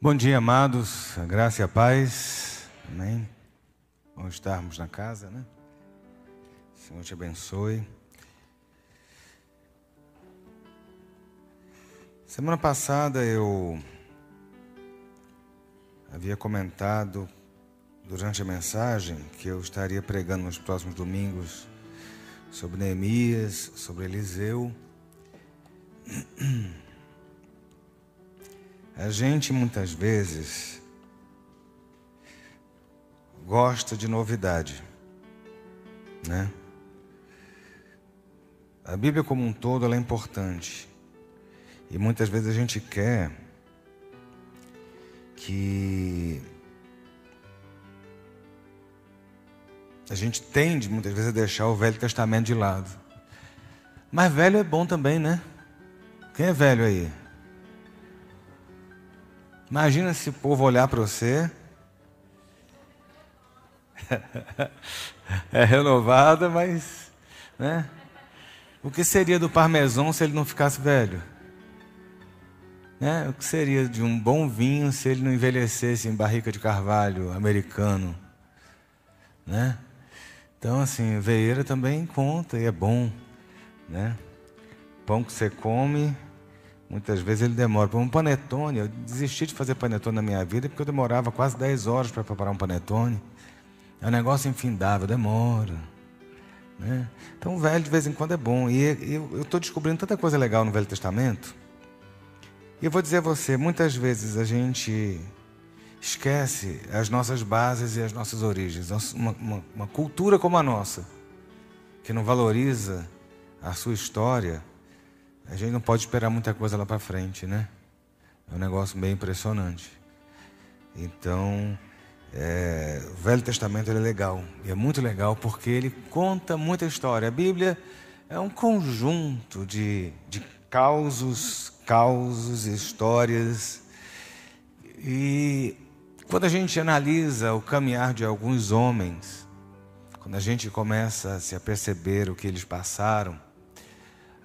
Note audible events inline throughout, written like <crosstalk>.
Bom dia, amados. A graça e a paz. Amém. Bom estarmos na casa, né? O Senhor te abençoe. Semana passada eu havia comentado durante a mensagem que eu estaria pregando nos próximos domingos sobre Neemias, sobre Eliseu. <clears throat> A gente muitas vezes gosta de novidade, né? A Bíblia como um todo é importante e muitas vezes a gente quer que a gente tende muitas vezes a deixar o Velho Testamento de lado. Mas velho é bom também, né? Quem é velho aí? Imagina se o povo olhar para você. <laughs> é renovada, mas. Né? O que seria do parmesão se ele não ficasse velho? Né? O que seria de um bom vinho se ele não envelhecesse em barrica de carvalho americano? Né? Então, assim, veieira também conta e é bom. Né? Pão que você come Muitas vezes ele demora. Para um panetone, eu desisti de fazer panetone na minha vida porque eu demorava quase 10 horas para preparar um panetone. É um negócio infindável, demora. Né? Então, o velho de vez em quando é bom. E eu estou descobrindo tanta coisa legal no Velho Testamento. E eu vou dizer a você: muitas vezes a gente esquece as nossas bases e as nossas origens. Uma, uma, uma cultura como a nossa, que não valoriza a sua história a gente não pode esperar muita coisa lá para frente, né? É um negócio bem impressionante. Então, é, o Velho Testamento é legal. E é muito legal porque ele conta muita história. A Bíblia é um conjunto de, de causos, causos, histórias. E quando a gente analisa o caminhar de alguns homens, quando a gente começa a se aperceber o que eles passaram,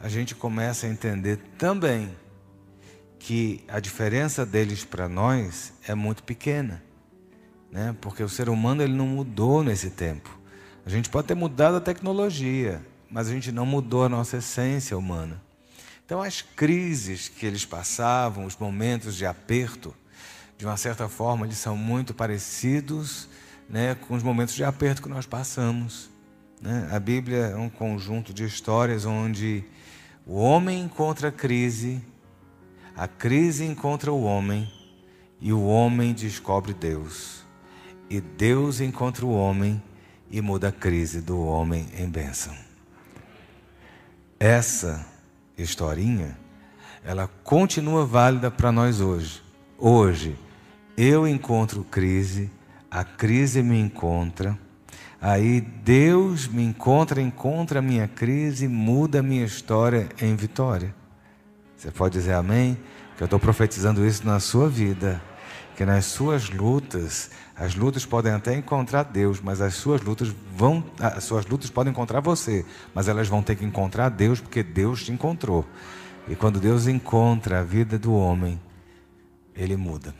a gente começa a entender também que a diferença deles para nós é muito pequena, né? Porque o ser humano ele não mudou nesse tempo. A gente pode ter mudado a tecnologia, mas a gente não mudou a nossa essência humana. Então as crises que eles passavam, os momentos de aperto, de uma certa forma, eles são muito parecidos, né, com os momentos de aperto que nós passamos. Né? A Bíblia é um conjunto de histórias onde o homem encontra a crise, a crise encontra o homem e o homem descobre Deus. E Deus encontra o homem e muda a crise do homem em bênção. Essa historinha, ela continua válida para nós hoje. Hoje, eu encontro crise, a crise me encontra Aí Deus me encontra, encontra a minha crise, muda a minha história em vitória. Você pode dizer amém? Que eu estou profetizando isso na sua vida. Que nas suas lutas, as lutas podem até encontrar Deus, mas as suas lutas vão, as suas lutas podem encontrar você, mas elas vão ter que encontrar Deus, porque Deus te encontrou. E quando Deus encontra a vida do homem, ele muda.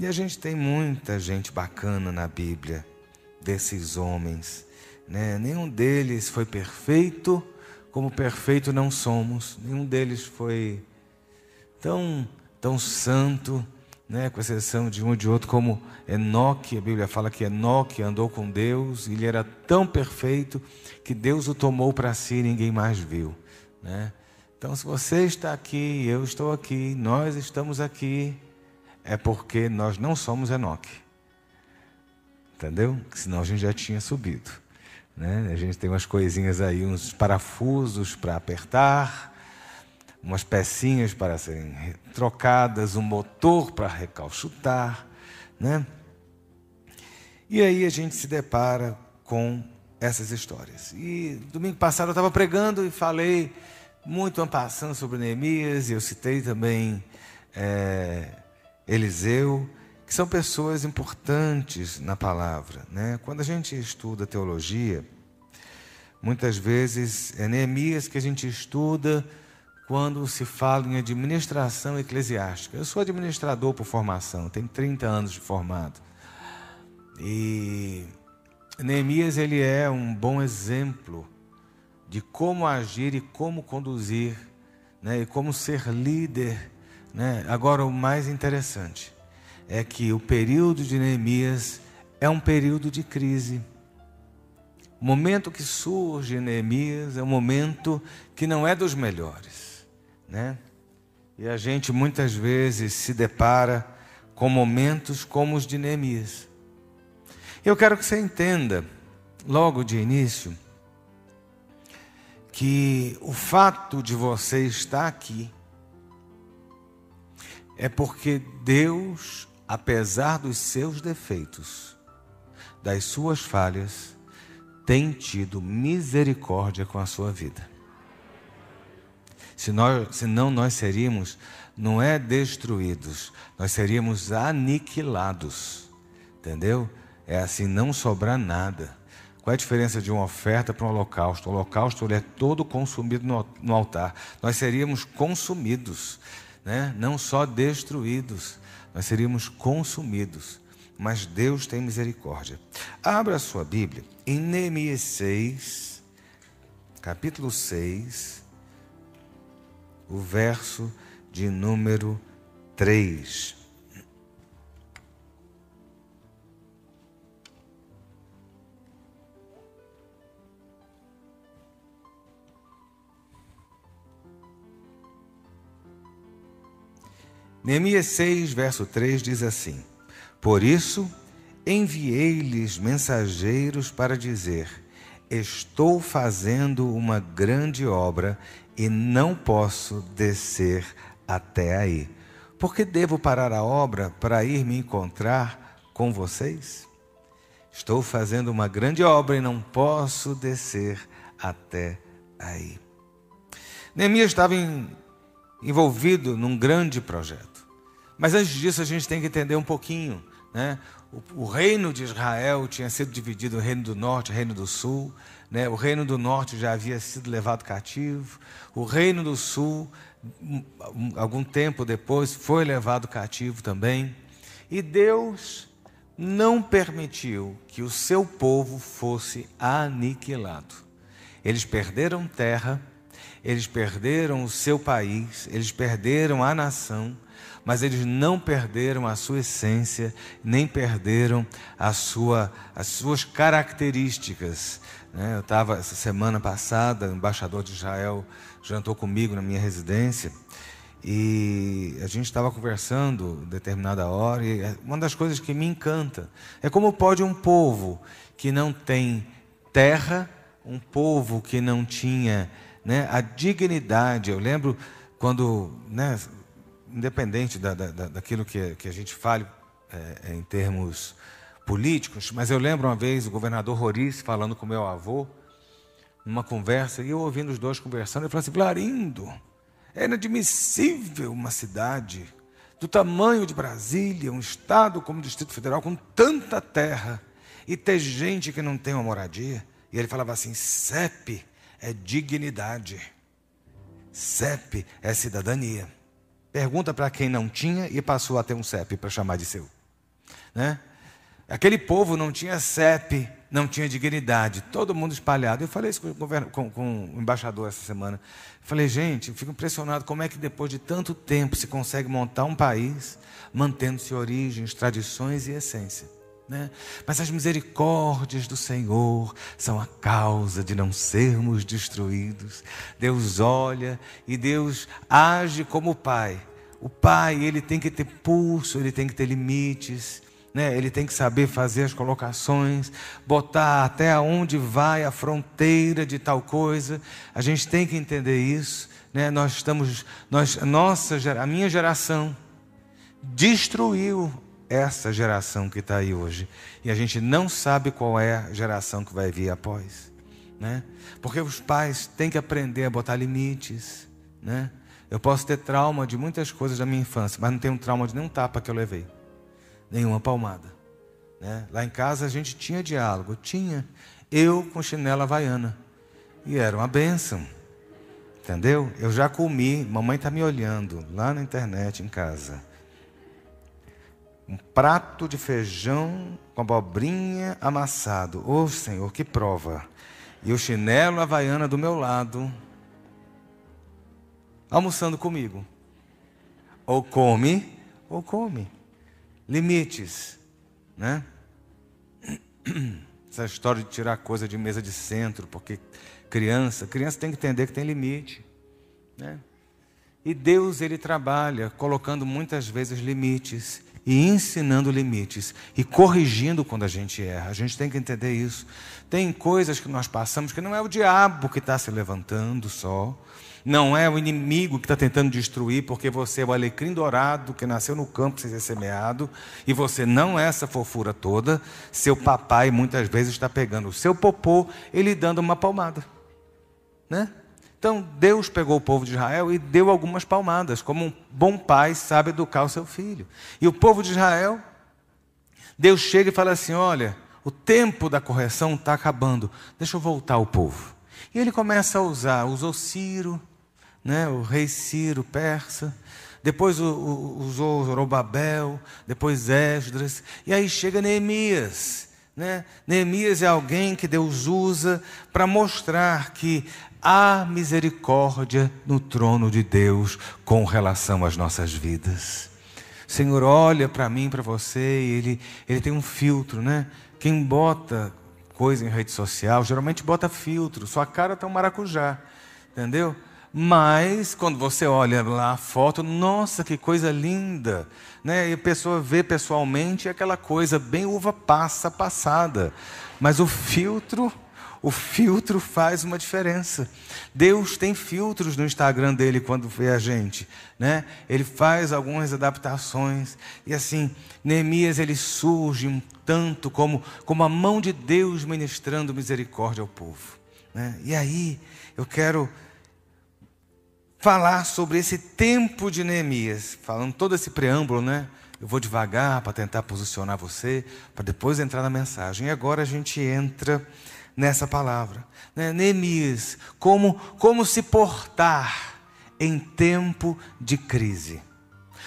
E a gente tem muita gente bacana na Bíblia desses homens. Né? Nenhum deles foi perfeito, como perfeito não somos. Nenhum deles foi tão, tão santo, né? com exceção de um ou de outro, como Enoque. A Bíblia fala que Enoque andou com Deus, ele era tão perfeito que Deus o tomou para si e ninguém mais viu. Né? Então, se você está aqui, eu estou aqui, nós estamos aqui, é porque nós não somos Enoque. Entendeu? Senão a gente já tinha subido. Né? A gente tem umas coisinhas aí, uns parafusos para apertar, umas pecinhas para serem trocadas, um motor para recalchutar. Né? E aí a gente se depara com essas histórias. E domingo passado eu estava pregando e falei muito ampassando sobre Neemias, e eu citei também é, Eliseu que são pessoas importantes na palavra. Né? Quando a gente estuda teologia, muitas vezes é Neemias que a gente estuda quando se fala em administração eclesiástica. Eu sou administrador por formação, tenho 30 anos de formado. E Neemias ele é um bom exemplo de como agir e como conduzir, né, e como ser líder. Né? Agora, o mais interessante é que o período de Neemias é um período de crise. O momento que surge Neemias é um momento que não é dos melhores, né? E a gente muitas vezes se depara com momentos como os de Neemias. Eu quero que você entenda, logo de início, que o fato de você estar aqui é porque Deus, apesar dos seus defeitos, das suas falhas, tem tido misericórdia com a sua vida. Se nós, senão nós seríamos, não é destruídos, nós seríamos aniquilados. Entendeu? É assim, não sobrar nada. Qual é a diferença de uma oferta para um holocausto? O holocausto ele é todo consumido no, no altar. Nós seríamos consumidos, né? não só destruídos, nós seríamos consumidos mas Deus tem misericórdia. Abra a sua Bíblia em Neemias 6, capítulo 6, o verso de número 3. Neemias 6, verso 3 diz assim: por isso, enviei-lhes mensageiros para dizer: Estou fazendo uma grande obra e não posso descer até aí. Porque devo parar a obra para ir me encontrar com vocês? Estou fazendo uma grande obra e não posso descer até aí. Neemias estava em, envolvido num grande projeto. Mas antes disso, a gente tem que entender um pouquinho né? O, o, reino de Israel tinha sido dividido: o reino do norte e reino do sul. Né? O reino do norte já havia sido levado cativo. O reino do sul, algum tempo depois, foi levado cativo também. E Deus não permitiu que o seu povo fosse aniquilado. Eles perderam terra, eles perderam o seu país, eles perderam a nação, mas eles não perderam a sua essência, nem perderam a sua, as suas características. Né? Eu estava, essa semana passada, o embaixador de Israel jantou comigo na minha residência, e a gente estava conversando determinada hora, e uma das coisas que me encanta é como pode um povo que não tem terra, um povo que não tinha né, a dignidade. Eu lembro quando né, independente da, da, daquilo que, que a gente fale é, é, em termos políticos, mas eu lembro uma vez o governador Roriz falando com meu avô, numa conversa, e eu ouvindo os dois conversando, ele falou assim: Clarindo, é inadmissível uma cidade do tamanho de Brasília, um estado como o Distrito Federal, com tanta terra, e ter gente que não tem uma moradia. E ele falava assim: CEP é dignidade, CEP é cidadania. Pergunta para quem não tinha e passou a ter um CEP para chamar de seu. Né? Aquele povo não tinha CEP, não tinha dignidade, todo mundo espalhado. Eu falei isso com com, com o embaixador essa semana. Falei, gente, eu fico impressionado como é que depois de tanto tempo se consegue montar um país mantendo-se origens, tradições e essência. Né? Mas as misericórdias do Senhor são a causa de não sermos destruídos. Deus olha e Deus age como Pai. O Pai, ele tem que ter pulso, ele tem que ter limites, né? ele tem que saber fazer as colocações, botar até onde vai a fronteira de tal coisa. A gente tem que entender isso. Né? Nós estamos, nós, nossa, a minha geração destruiu essa geração que está aí hoje. E a gente não sabe qual é a geração que vai vir após. Né? Porque os pais têm que aprender a botar limites. Né? Eu posso ter trauma de muitas coisas da minha infância, mas não tenho trauma de nenhum tapa que eu levei, nenhuma palmada. Né? Lá em casa a gente tinha diálogo, tinha. Eu com chinela havaiana. E era uma bênção. Entendeu? Eu já comi, mamãe está me olhando lá na internet, em casa. Um prato de feijão com abobrinha amassado. Ô oh, Senhor, que prova. E o chinelo havaiana do meu lado, almoçando comigo. Ou come, ou come. Limites, né? <clears throat> Essa história de tirar coisa de mesa de centro, porque criança, criança tem que entender que tem limite, né? E Deus ele trabalha colocando muitas vezes limites e ensinando limites e corrigindo quando a gente erra. A gente tem que entender isso. Tem coisas que nós passamos que não é o diabo que está se levantando só, não é o inimigo que está tentando destruir, porque você é o alecrim dourado que nasceu no campo sem ser semeado, e você não é essa fofura toda. Seu papai muitas vezes está pegando o seu popô e lhe dando uma palmada. Né? Então Deus pegou o povo de Israel e deu algumas palmadas, como um bom pai sabe educar o seu filho. E o povo de Israel, Deus chega e fala assim: olha, o tempo da correção está acabando, deixa eu voltar o povo. E ele começa a usar, usou Ciro, né, o rei Ciro, persa, depois usou Zorobabel, depois Esdras, e aí chega Neemias. Né? Neemias é alguém que Deus usa para mostrar que há misericórdia no trono de Deus com relação às nossas vidas. Senhor olha para mim, para você, e ele, ele tem um filtro, né? Quem bota coisa em rede social, geralmente bota filtro, sua cara está um maracujá, entendeu? Mas quando você olha lá a foto, nossa, que coisa linda, né? E a pessoa vê pessoalmente aquela coisa bem uva passa passada. Mas o filtro, o filtro faz uma diferença. Deus tem filtros no Instagram dele quando vê a gente, né? Ele faz algumas adaptações e assim, Neemias ele surge um tanto como como a mão de Deus ministrando misericórdia ao povo, né? E aí eu quero falar sobre esse tempo de Neemias, falando todo esse preâmbulo, né? Eu vou devagar para tentar posicionar você, para depois entrar na mensagem. E agora a gente entra nessa palavra. Né? Neemias, como, como se portar em tempo de crise.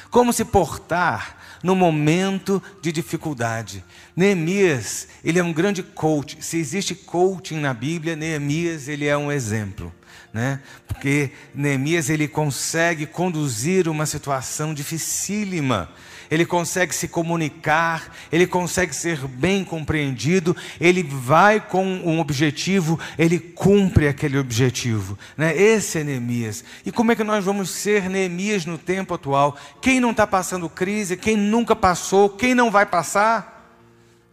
Como se portar no momento de dificuldade. Neemias, ele é um grande coach. Se existe coaching na Bíblia, Neemias, ele é um exemplo né? Porque Neemias ele consegue conduzir uma situação dificílima. Ele consegue se comunicar, ele consegue ser bem compreendido, ele vai com um objetivo, ele cumpre aquele objetivo. Né? Esse é Neemias. E como é que nós vamos ser Neemias no tempo atual? Quem não está passando crise, quem nunca passou, quem não vai passar?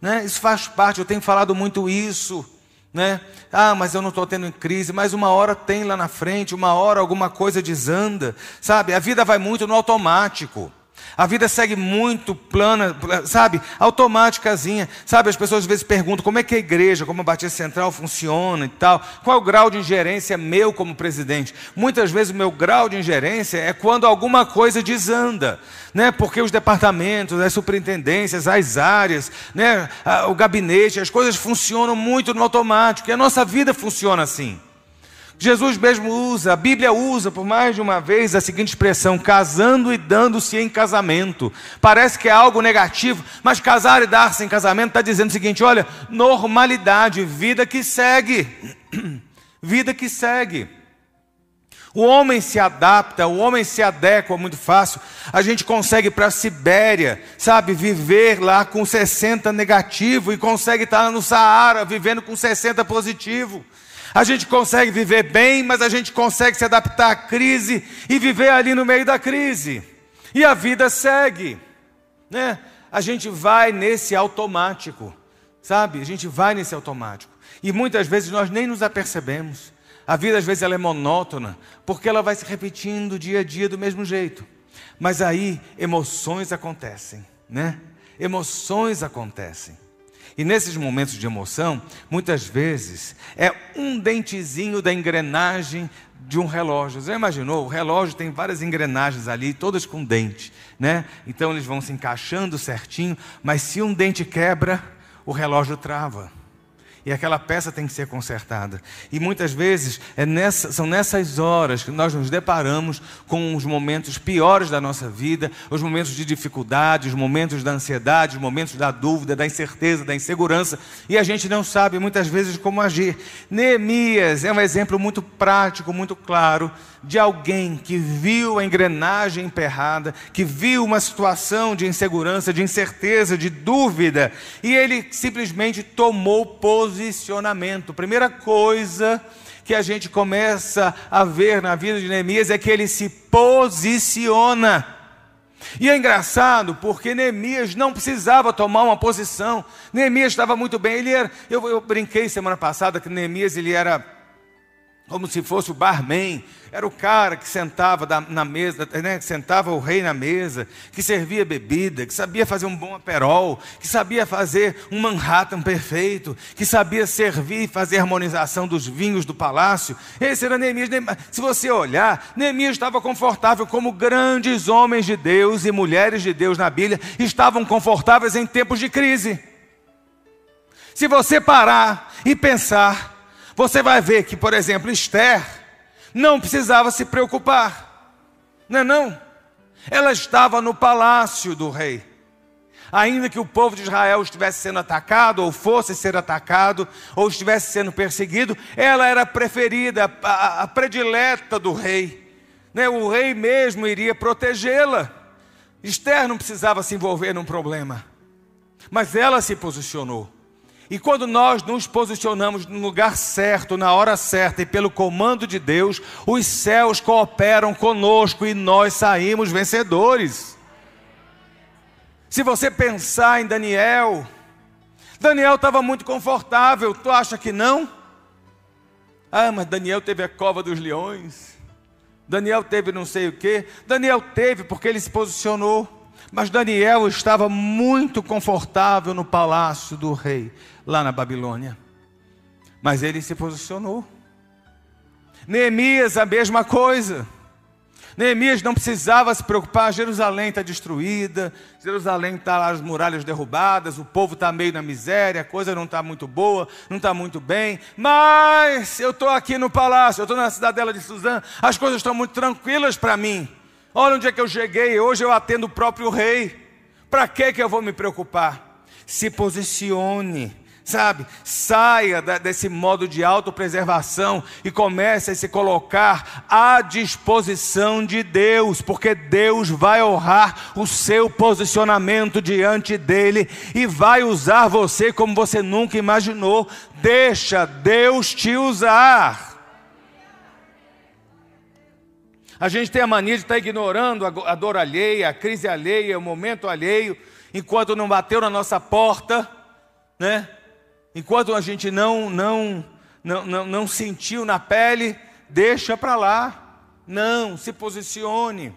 Né? Isso faz parte, eu tenho falado muito isso né? Ah, mas eu não estou tendo crise, mas uma hora tem lá na frente, uma hora alguma coisa desanda, sabe? A vida vai muito no automático. A vida segue muito plana, sabe? Automáticazinha. Sabe, as pessoas às vezes perguntam como é que a igreja, como a Batista Central funciona e tal. Qual é o grau de ingerência meu como presidente? Muitas vezes o meu grau de ingerência é quando alguma coisa desanda. Né? Porque os departamentos, as superintendências, as áreas, né? o gabinete, as coisas funcionam muito no automático. E a nossa vida funciona assim. Jesus mesmo usa, a Bíblia usa por mais de uma vez a seguinte expressão: casando e dando-se em casamento. Parece que é algo negativo, mas casar e dar-se em casamento está dizendo o seguinte: olha, normalidade, vida que segue. <clears throat> vida que segue. O homem se adapta, o homem se adequa muito fácil. A gente consegue para a Sibéria, sabe, viver lá com 60 negativo e consegue estar no Saara vivendo com 60 positivo. A gente consegue viver bem, mas a gente consegue se adaptar à crise e viver ali no meio da crise. E a vida segue, né? A gente vai nesse automático, sabe? A gente vai nesse automático. E muitas vezes nós nem nos apercebemos. A vida às vezes ela é monótona, porque ela vai se repetindo dia a dia do mesmo jeito. Mas aí emoções acontecem, né? Emoções acontecem. E nesses momentos de emoção, muitas vezes é um dentezinho da engrenagem de um relógio. Você já imaginou? O relógio tem várias engrenagens ali, todas com dente, né? Então eles vão se encaixando certinho, mas se um dente quebra, o relógio trava. E aquela peça tem que ser consertada. E muitas vezes é nessa, são nessas horas que nós nos deparamos com os momentos piores da nossa vida, os momentos de dificuldade, os momentos da ansiedade, os momentos da dúvida, da incerteza, da insegurança, e a gente não sabe muitas vezes como agir. Neemias é um exemplo muito prático, muito claro de alguém que viu a engrenagem emperrada, que viu uma situação de insegurança, de incerteza, de dúvida, e ele simplesmente tomou posicionamento. Primeira coisa que a gente começa a ver na vida de Neemias é que ele se posiciona. E é engraçado porque Neemias não precisava tomar uma posição. Neemias estava muito bem. Ele era, eu, eu brinquei semana passada que Neemias ele era como se fosse o barman, era o cara que sentava na mesa, né, que sentava o rei na mesa, que servia bebida, que sabia fazer um bom aperol, que sabia fazer um Manhattan perfeito, que sabia servir e fazer harmonização dos vinhos do palácio. Esse era Neemias. Se você olhar, Neemias estava confortável como grandes homens de Deus e mulheres de Deus na Bíblia estavam confortáveis em tempos de crise. Se você parar e pensar, você vai ver que, por exemplo, Esther não precisava se preocupar. Não é não? Ela estava no palácio do rei. Ainda que o povo de Israel estivesse sendo atacado, ou fosse ser atacado, ou estivesse sendo perseguido, ela era a preferida, a, a predileta do rei. Né? O rei mesmo iria protegê-la. Esther não precisava se envolver num problema, mas ela se posicionou. E quando nós nos posicionamos no lugar certo, na hora certa e pelo comando de Deus, os céus cooperam conosco e nós saímos vencedores. Se você pensar em Daniel, Daniel estava muito confortável, tu acha que não? Ah, mas Daniel teve a cova dos leões. Daniel teve não sei o que. Daniel teve porque ele se posicionou. Mas Daniel estava muito confortável no palácio do rei, lá na Babilônia. Mas ele se posicionou. Neemias, a mesma coisa. Neemias não precisava se preocupar, Jerusalém está destruída, Jerusalém está as muralhas derrubadas, o povo está meio na miséria, a coisa não está muito boa, não está muito bem, mas eu estou aqui no palácio, eu estou na cidadela de Suzã, as coisas estão muito tranquilas para mim. Olha onde é que eu cheguei, hoje eu atendo o próprio rei. Para que que eu vou me preocupar? Se posicione, sabe? Saia desse modo de autopreservação e comece a se colocar à disposição de Deus, porque Deus vai honrar o seu posicionamento diante dele e vai usar você como você nunca imaginou. Deixa Deus te usar. A gente tem a mania de estar ignorando a dor alheia, a crise alheia, o momento alheio, enquanto não bateu na nossa porta, né? Enquanto a gente não não não, não, não sentiu na pele, deixa para lá. Não, se posicione.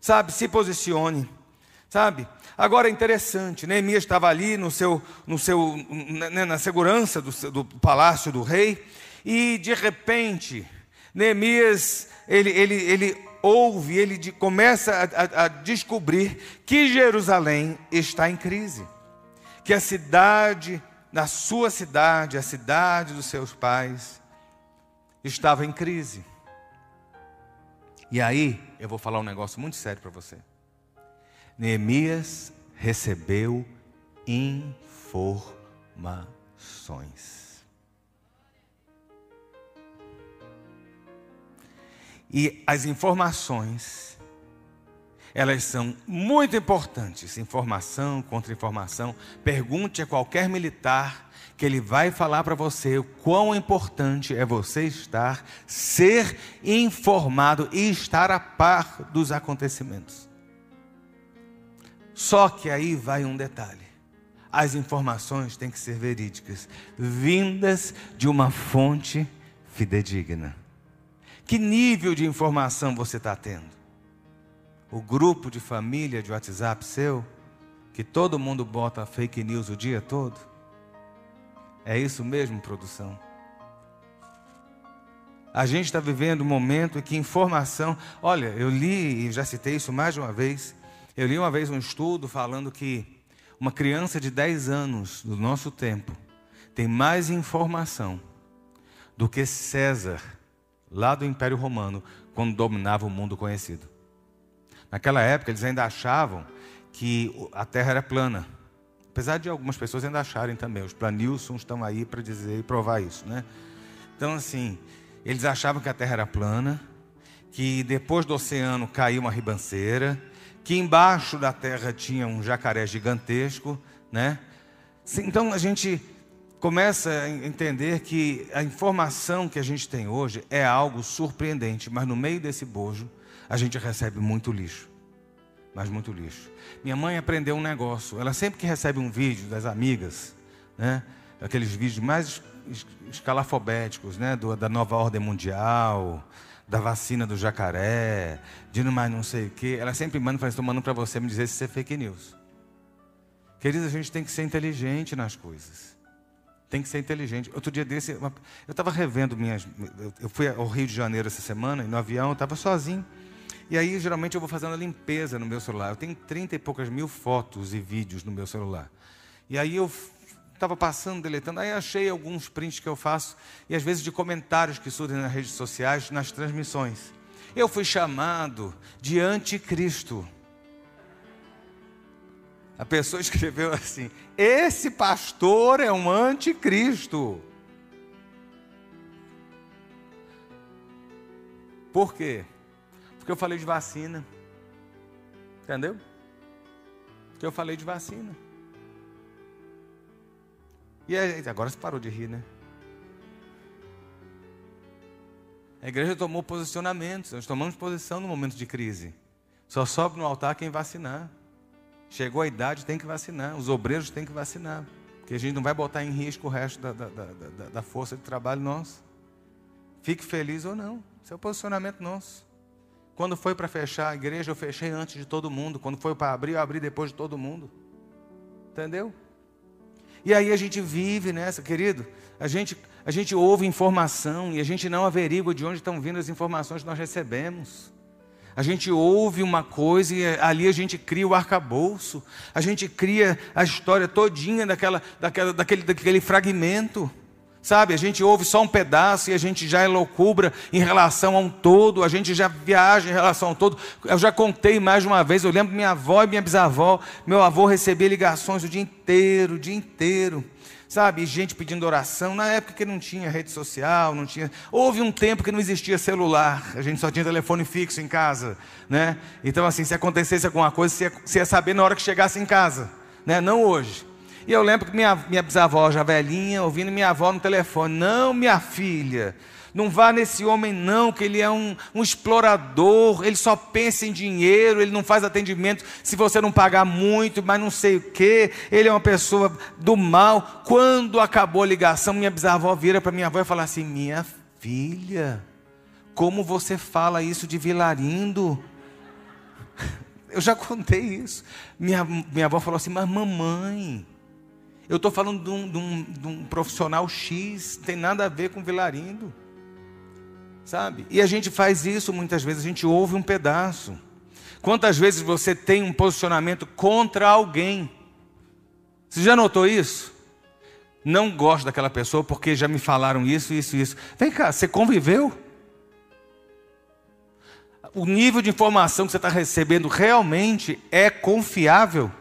Sabe, se posicione. Sabe? Agora é interessante, Neemias estava ali no seu, no seu, né, na segurança do, do palácio do rei, e de repente, Neemias ele, ele, ele ouve, ele começa a, a, a descobrir que Jerusalém está em crise, que a cidade, na sua cidade, a cidade dos seus pais, estava em crise. E aí, eu vou falar um negócio muito sério para você. Neemias recebeu informações. E as informações, elas são muito importantes. Informação, contra-informação. Pergunte a qualquer militar que ele vai falar para você o quão importante é você estar, ser informado e estar a par dos acontecimentos. Só que aí vai um detalhe. As informações têm que ser verídicas, vindas de uma fonte fidedigna. Que nível de informação você está tendo? O grupo de família de WhatsApp seu, que todo mundo bota fake news o dia todo? É isso mesmo, produção? A gente está vivendo um momento em que informação. Olha, eu li, e já citei isso mais de uma vez. Eu li uma vez um estudo falando que uma criança de 10 anos do nosso tempo tem mais informação do que César, lá do Império Romano, quando dominava o mundo conhecido. Naquela época, eles ainda achavam que a Terra era plana. Apesar de algumas pessoas ainda acharem também. Os planilsons estão aí para dizer e provar isso, né? Então, assim, eles achavam que a Terra era plana, que depois do oceano caiu uma ribanceira, que embaixo da Terra tinha um jacaré gigantesco, né? Então a gente começa a entender que a informação que a gente tem hoje é algo surpreendente, mas no meio desse bojo a gente recebe muito lixo. Mas muito lixo. Minha mãe aprendeu um negócio. Ela sempre que recebe um vídeo das amigas, né? Aqueles vídeos mais escalafobéticos, né? Do, da nova ordem mundial, da vacina do jacaré, de não mais não sei o quê. Ela sempre manda, fala, estou mandando para você me dizer se isso é fake news. Queridos, a gente tem que ser inteligente nas coisas. Tem que ser inteligente. Outro dia desse, eu estava revendo minhas. Eu fui ao Rio de Janeiro essa semana, e no avião, eu estava sozinho. E aí, geralmente, eu vou fazendo a limpeza no meu celular. Eu tenho trinta e poucas mil fotos e vídeos no meu celular. E aí eu estava passando, deletando, aí achei alguns prints que eu faço, e às vezes de comentários que surgem nas redes sociais, nas transmissões. Eu fui chamado de anticristo. A pessoa <laughs> escreveu assim: esse pastor é um anticristo. Por quê? Porque eu falei de vacina. Entendeu? Porque eu falei de vacina. E agora você parou de rir, né? A igreja tomou posicionamentos, nós tomamos posição no momento de crise. Só sobe no altar quem vacinar. Chegou a idade, tem que vacinar. Os obreiros têm que vacinar. Porque a gente não vai botar em risco o resto da, da, da, da força de trabalho nosso. Fique feliz ou não. Esse é o posicionamento nosso. Quando foi para fechar a igreja, eu fechei antes de todo mundo. Quando foi para abrir, eu abri depois de todo mundo. Entendeu? E aí a gente vive nessa, querido. A gente, a gente ouve informação e a gente não averigua de onde estão vindo as informações que nós recebemos. A gente ouve uma coisa e ali a gente cria o arcabouço, a gente cria a história todinha daquela, daquela, daquele, daquele fragmento. Sabe, a gente ouve só um pedaço e a gente já loucura em relação a um todo, a gente já viaja em relação ao todo. Eu já contei mais de uma vez, eu lembro minha avó e minha bisavó, meu avô recebia ligações o dia inteiro, o dia inteiro sabe? Gente pedindo oração. Na época que não tinha rede social, não tinha. Houve um tempo que não existia celular, a gente só tinha telefone fixo em casa, né? Então, assim, se acontecesse alguma coisa, você ia, você ia saber na hora que chegasse em casa, né? Não hoje. E eu lembro que minha, minha bisavó já velhinha, ouvindo minha avó no telefone: Não, minha filha. Não vá nesse homem, não, que ele é um, um, explorador, ele só pensa em dinheiro, ele não faz atendimento se você não pagar muito, mas não sei o quê, ele é uma pessoa do mal. Quando acabou a ligação, minha bisavó vira para minha avó e fala assim: Minha filha, como você fala isso de Vilarindo? <laughs> Eu já contei isso. Minha, minha avó falou assim: Mas mamãe. Eu estou falando de um, de, um, de um profissional X, não tem nada a ver com Vilarindo sabe? E a gente faz isso muitas vezes, a gente ouve um pedaço. Quantas vezes você tem um posicionamento contra alguém? Você já notou isso? Não gosto daquela pessoa porque já me falaram isso, isso, isso. Vem cá, você conviveu? O nível de informação que você está recebendo realmente é confiável?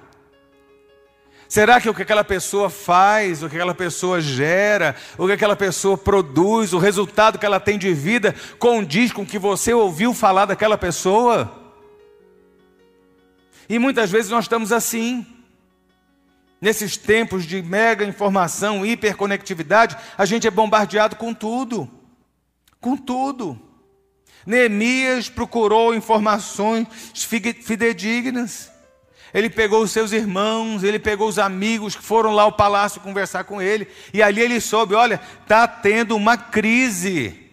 Será que o que aquela pessoa faz, o que aquela pessoa gera, o que aquela pessoa produz, o resultado que ela tem de vida condiz com o que você ouviu falar daquela pessoa? E muitas vezes nós estamos assim. Nesses tempos de mega informação, hiperconectividade, a gente é bombardeado com tudo. Com tudo. Neemias procurou informações fidedignas. Ele pegou os seus irmãos, ele pegou os amigos que foram lá ao palácio conversar com ele, e ali ele soube: olha, está tendo uma crise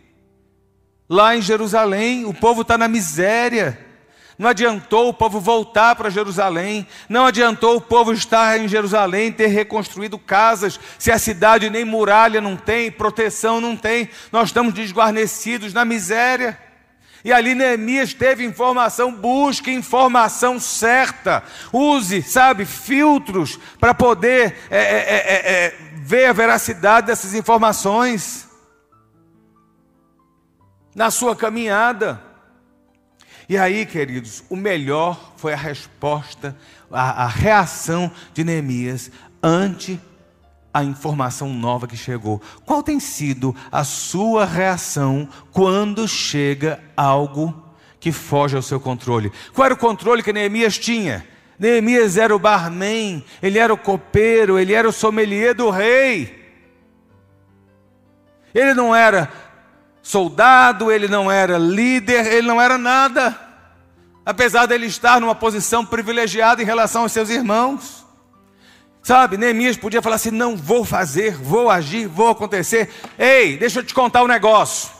lá em Jerusalém, o povo está na miséria. Não adiantou o povo voltar para Jerusalém, não adiantou o povo estar em Jerusalém, ter reconstruído casas, se a cidade nem muralha não tem, proteção não tem, nós estamos desguarnecidos na miséria. E ali Neemias teve informação, busque informação certa. Use, sabe, filtros para poder é é, é, é, é, ver a veracidade dessas informações na sua caminhada. E aí, queridos, o melhor foi a resposta, a, a reação de Neemias ante a informação nova que chegou. Qual tem sido a sua reação quando chega algo que foge ao seu controle? Qual era o controle que Neemias tinha? Neemias era o barman, ele era o copeiro, ele era o sommelier do rei. Ele não era soldado, ele não era líder, ele não era nada. Apesar dele estar numa posição privilegiada em relação aos seus irmãos. Sabe, Neemias podia falar assim: não vou fazer, vou agir, vou acontecer. Ei, deixa eu te contar um negócio.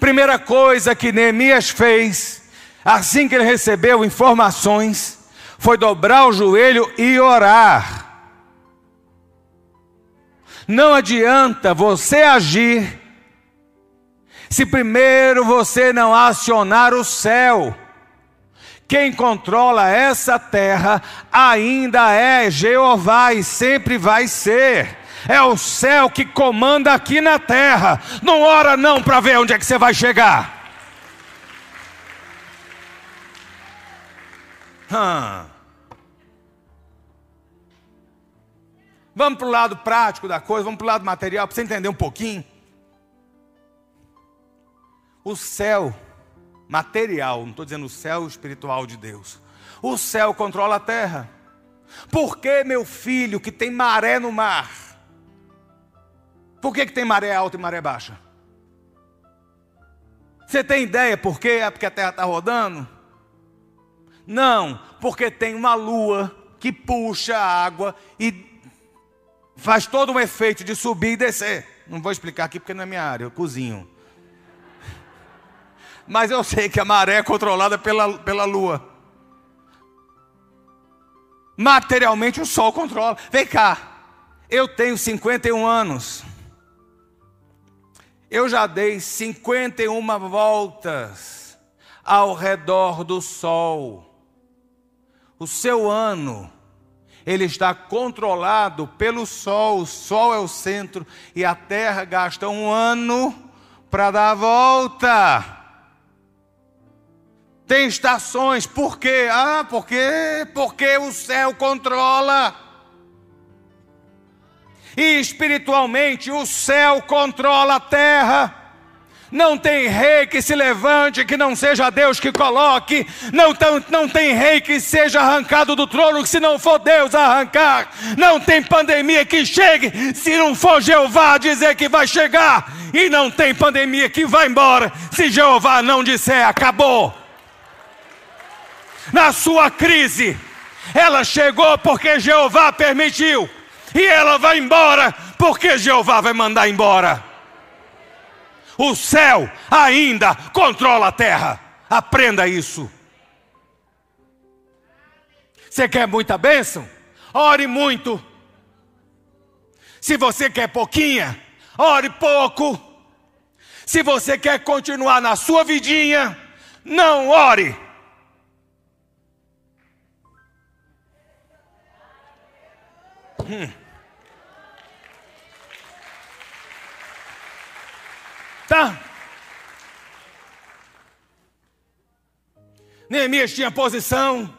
Primeira coisa que Neemias fez, assim que ele recebeu informações, foi dobrar o joelho e orar. Não adianta você agir se primeiro você não acionar o céu. Quem controla essa terra ainda é Jeová e sempre vai ser. É o céu que comanda aqui na terra. Não ora não para ver onde é que você vai chegar. Hum. Vamos para o lado prático da coisa, vamos para o lado material, para você entender um pouquinho. O céu material, não estou dizendo o céu espiritual de Deus. O céu controla a terra. Por que, meu filho, que tem maré no mar? Por que, que tem maré alta e maré baixa? Você tem ideia por quê? É porque a terra está rodando? Não, porque tem uma lua que puxa a água e faz todo um efeito de subir e descer. Não vou explicar aqui porque não é minha área, eu cozinho mas eu sei que a maré é controlada pela, pela lua. Materialmente o sol controla. Vem cá, eu tenho 51 anos. Eu já dei 51 voltas ao redor do sol. O seu ano, ele está controlado pelo sol. O sol é o centro e a terra gasta um ano para dar a volta. Tem estações, por quê? Ah, porque, porque o céu controla. E espiritualmente o céu controla a terra. Não tem rei que se levante que não seja Deus que coloque. Não, não tem rei que seja arrancado do trono se não for Deus arrancar. Não tem pandemia que chegue se não for Jeová dizer que vai chegar. E não tem pandemia que vai embora se Jeová não disser acabou na sua crise. Ela chegou porque Jeová permitiu, e ela vai embora porque Jeová vai mandar embora. O céu ainda controla a terra. Aprenda isso. Você quer muita bênção? Ore muito. Se você quer pouquinha, ore pouco. Se você quer continuar na sua vidinha, não ore. Hum. Tá? Neemias tinha posição,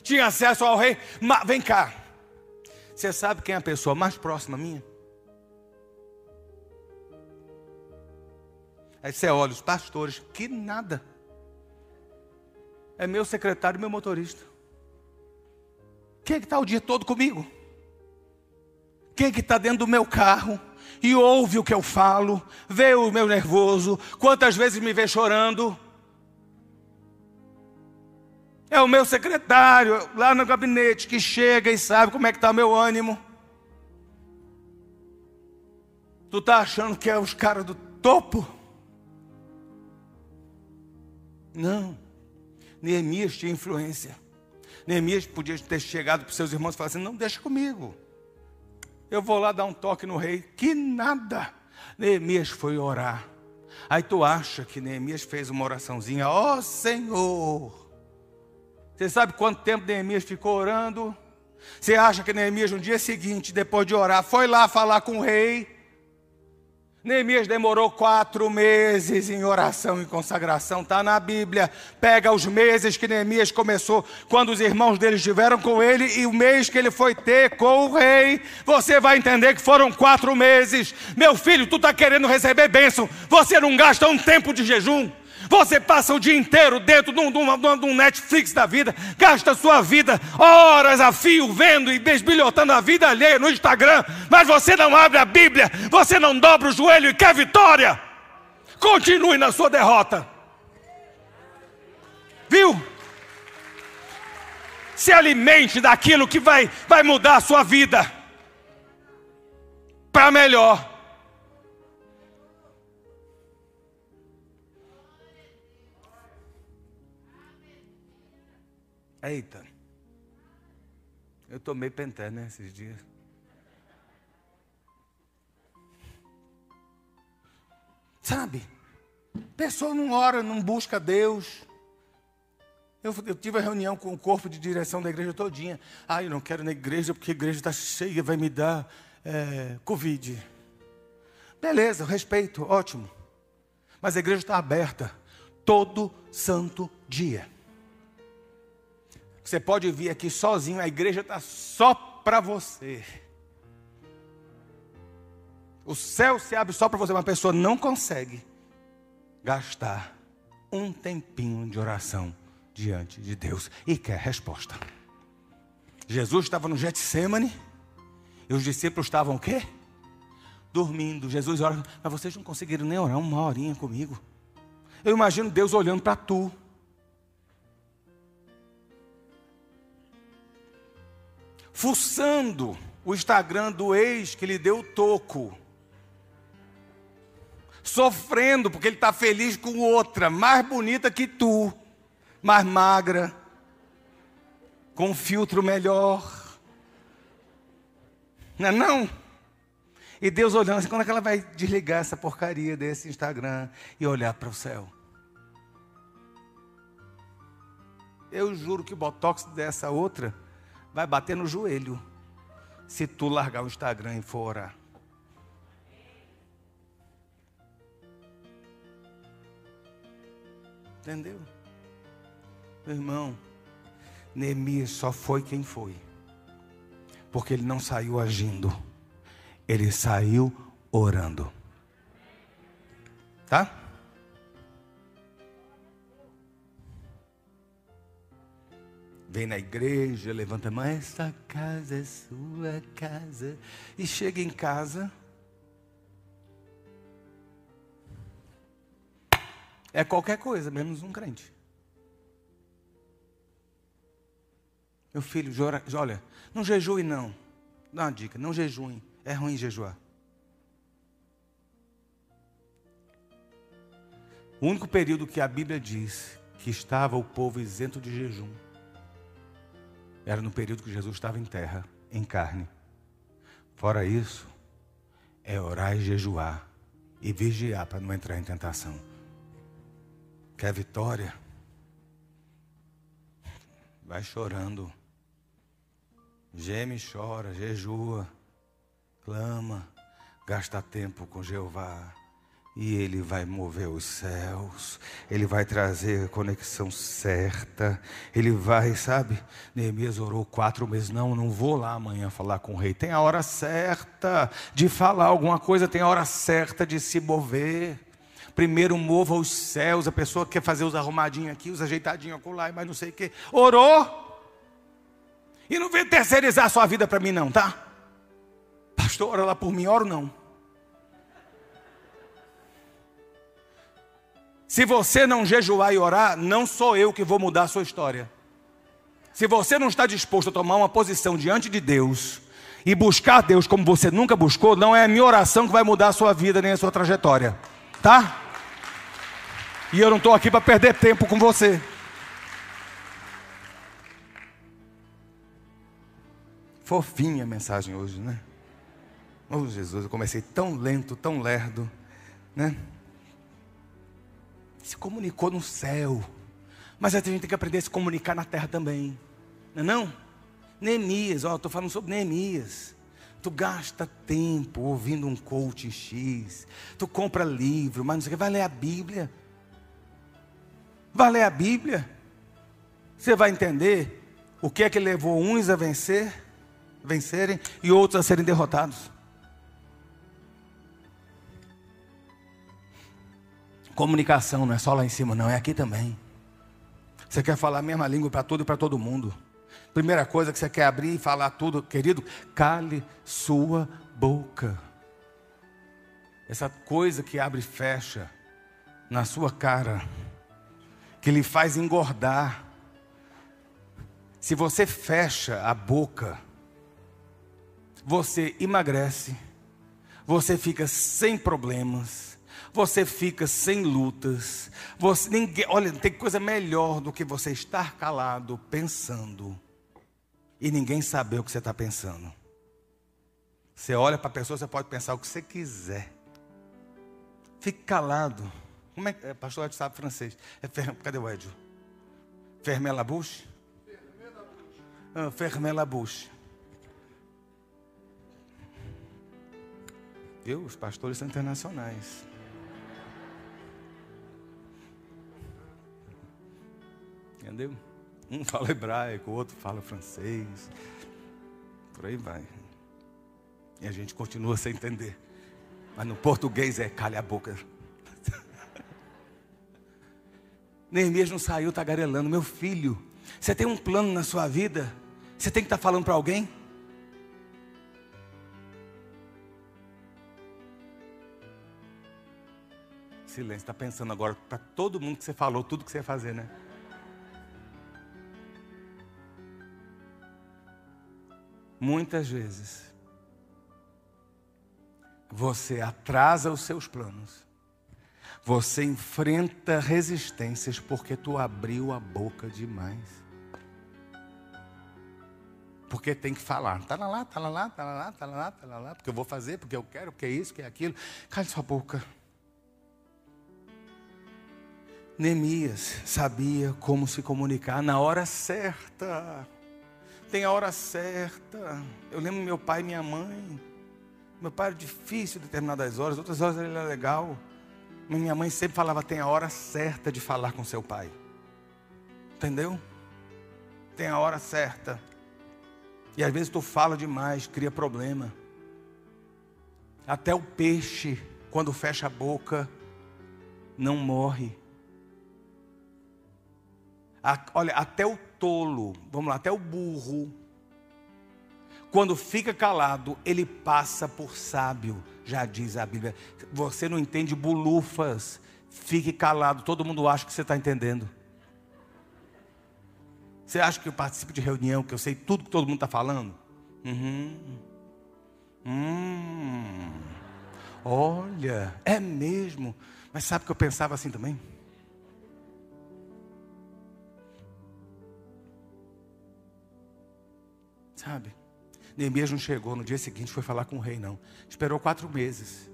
tinha acesso ao rei. Mas, vem cá. Você sabe quem é a pessoa mais próxima minha? Aí você olha os pastores, que nada. É meu secretário e meu motorista. Quem é que está o dia todo comigo? Quem que está dentro do meu carro e ouve o que eu falo, vê o meu nervoso, quantas vezes me vê chorando? É o meu secretário lá no gabinete que chega e sabe como é que está meu ânimo. Tu está achando que é os caras do topo? Não. Neemias tinha influência. Neemias podia ter chegado para os seus irmãos e falar assim: não, deixa comigo eu vou lá dar um toque no rei. Que nada. Neemias foi orar. Aí tu acha que Neemias fez uma oraçãozinha, ó oh, Senhor. Você sabe quanto tempo Neemias ficou orando? Você acha que Neemias, no dia seguinte, depois de orar, foi lá falar com o rei? Neemias demorou quatro meses em oração e consagração, está na Bíblia. Pega os meses que Neemias começou, quando os irmãos dele estiveram com ele, e o mês que ele foi ter com o rei. Você vai entender que foram quatro meses. Meu filho, tu está querendo receber bênção, você não gasta um tempo de jejum. Você passa o dia inteiro dentro de um, de, um, de um, Netflix da vida, gasta sua vida horas a fio vendo e desbilhotando a vida alheia no Instagram, mas você não abre a Bíblia, você não dobra o joelho e quer vitória. Continue na sua derrota. Viu? Se alimente daquilo que vai, vai mudar a sua vida para melhor. Eita. Eu tomei penté, né, esses dias. Sabe? Pessoa não ora, não busca Deus. Eu, eu, tive a reunião com o corpo de direção da igreja todinha. Ah, eu não quero na igreja porque a igreja está cheia, vai me dar é, Covid. Beleza, respeito, ótimo. Mas a igreja está aberta todo santo dia. Você pode vir aqui sozinho, a igreja está só para você. O céu se abre só para você. Uma pessoa não consegue gastar um tempinho de oração diante de Deus e quer resposta. Jesus estava no Getsemane e os discípulos estavam o quê? Dormindo. Jesus ora, mas vocês não conseguiram nem orar uma horinha comigo. Eu imagino Deus olhando para tu. Fuçando o Instagram do ex que lhe deu o toco, sofrendo porque ele está feliz com outra, mais bonita que tu, mais magra, com um filtro melhor. Não é não? E Deus olhando assim, quando é que ela vai desligar essa porcaria desse Instagram e olhar para o céu? Eu juro que o botox dessa outra vai bater no joelho se tu largar o Instagram e for orar. Entendeu? Meu irmão, Neemias só foi quem foi. Porque ele não saiu agindo. Ele saiu orando. Tá? Vem na igreja, levanta a mão, essa casa é sua casa. E chega em casa. É qualquer coisa, menos um crente. Meu filho, olha, não jejue não. Dá uma dica, não jejue. É ruim jejuar. O único período que a Bíblia diz que estava o povo isento de jejum era no período que Jesus estava em terra, em carne. Fora isso, é orar e jejuar e vigiar para não entrar em tentação. Quer vitória? Vai chorando. Geme e chora, jejua, clama, gasta tempo com Jeová. E Ele vai mover os céus, Ele vai trazer a conexão certa, Ele vai, sabe? Neemias orou quatro meses, não, não vou lá amanhã falar com o rei. Tem a hora certa de falar alguma coisa, tem a hora certa de se mover. Primeiro mova os céus, a pessoa quer fazer os arrumadinhos aqui, os ajeitadinhos acolá, mas não sei o quê. Orou. E não vem terceirizar a sua vida para mim, não, tá? Pastor, ora lá por mim, oro não. Se você não jejuar e orar, não sou eu que vou mudar a sua história. Se você não está disposto a tomar uma posição diante de Deus e buscar Deus como você nunca buscou, não é a minha oração que vai mudar a sua vida nem a sua trajetória, tá? E eu não estou aqui para perder tempo com você. Fofinha a mensagem hoje, né? Oh Jesus, eu comecei tão lento, tão lerdo, né? Se comunicou no céu. Mas a gente tem que aprender a se comunicar na terra também. Não é não? Neemias, ó, estou falando sobre Neemias. Tu gasta tempo ouvindo um coaching X. Tu compra livro, mas não sei o que. Vai ler a Bíblia. Vai ler a Bíblia. Você vai entender o que é que levou uns a vencer, vencerem e outros a serem derrotados. Comunicação não é só lá em cima, não, é aqui também. Você quer falar a mesma língua para tudo e para todo mundo. Primeira coisa que você quer abrir e falar tudo, querido, cale sua boca. Essa coisa que abre e fecha na sua cara, que lhe faz engordar. Se você fecha a boca, você emagrece, você fica sem problemas, você fica sem lutas. Você, ninguém, olha, tem coisa melhor do que você estar calado pensando e ninguém saber o que você está pensando. Você olha para a pessoa, você pode pensar o que você quiser. Fique calado. Como é que. É, pastor Ed sabe francês. É cadê o Edio? Fermer la bouche? Ah, fermer la bouche. Eu, os pastores são internacionais. Entendeu? Um <laughs> fala hebraico, o outro fala francês. Por aí vai. E a gente continua sem entender. Mas no português é calha a boca. <laughs> Neemias não saiu tagarelando. Meu filho, você tem um plano na sua vida? Você tem que estar tá falando para alguém? Silêncio, está pensando agora para todo mundo que você falou, tudo que você ia fazer, né? Muitas vezes, você atrasa os seus planos. Você enfrenta resistências porque tu abriu a boca demais. Porque tem que falar. Tá lá, lá, tá lá, tá lá, tá lá, tá lá, porque eu vou fazer, porque eu quero, porque é isso, porque é aquilo. Cale sua boca. Neemias sabia como se comunicar na hora certa tem a hora certa. Eu lembro meu pai e minha mãe. Meu pai era difícil determinadas horas, outras horas ele era legal. Mas minha mãe sempre falava: tem a hora certa de falar com seu pai. Entendeu? Tem a hora certa. E às vezes tu fala demais, cria problema. Até o peixe, quando fecha a boca, não morre. olha, até o tolo, vamos lá, até o burro, quando fica calado, ele passa por sábio, já diz a Bíblia. Você não entende bulufas, fique calado, todo mundo acha que você está entendendo. Você acha que eu participo de reunião, que eu sei tudo que todo mundo está falando? Uhum. Hum. Olha, é mesmo. Mas sabe que eu pensava assim também? Sabe? Neemias não chegou no dia seguinte, foi falar com o rei, não. Esperou quatro meses.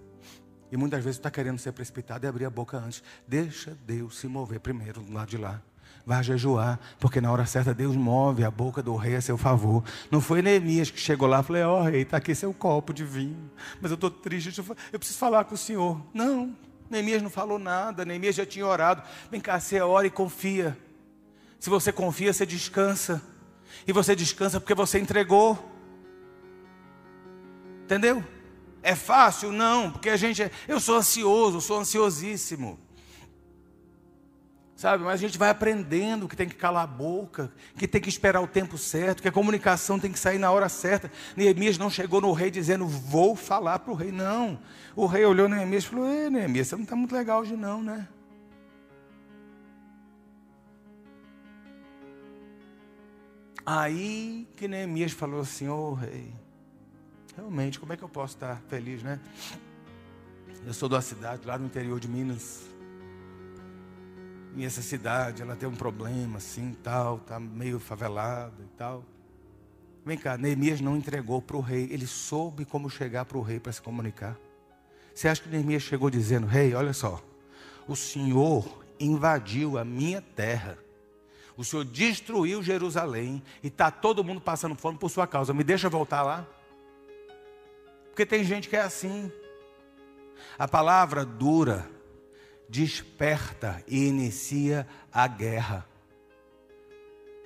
E muitas vezes está querendo ser precipitado e abrir a boca antes. Deixa Deus se mover primeiro do lado de lá. Vai jejuar, porque na hora certa Deus move a boca do rei a seu favor. Não foi Neemias que chegou lá e falou: Ó oh, rei, está aqui seu copo de vinho. Mas eu estou triste, eu preciso falar com o senhor. Não, Neemias não falou nada. Neemias já tinha orado. Vem cá, você ora e confia. Se você confia, você descansa. E você descansa porque você entregou. Entendeu? É fácil? Não, porque a gente é, eu sou ansioso, sou ansiosíssimo. Sabe, mas a gente vai aprendendo que tem que calar a boca, que tem que esperar o tempo certo, que a comunicação tem que sair na hora certa. Neemias não chegou no rei dizendo, vou falar para o rei. Não. O rei olhou Neemias e falou, Ei, Neemias, você não está muito legal hoje não, né? Aí que Neemias falou assim: Ô oh, rei, realmente, como é que eu posso estar feliz, né? Eu sou da cidade, lá no interior de Minas. E essa cidade, ela tem um problema assim, tal, tá meio favelada e tal. Vem cá, Neemias não entregou para o rei, ele soube como chegar para o rei para se comunicar. Você acha que Neemias chegou dizendo: Rei, olha só, o Senhor invadiu a minha terra O Senhor destruiu Jerusalém e está todo mundo passando fome por sua causa. Me deixa voltar lá? Porque tem gente que é assim. A palavra dura, desperta e inicia a guerra.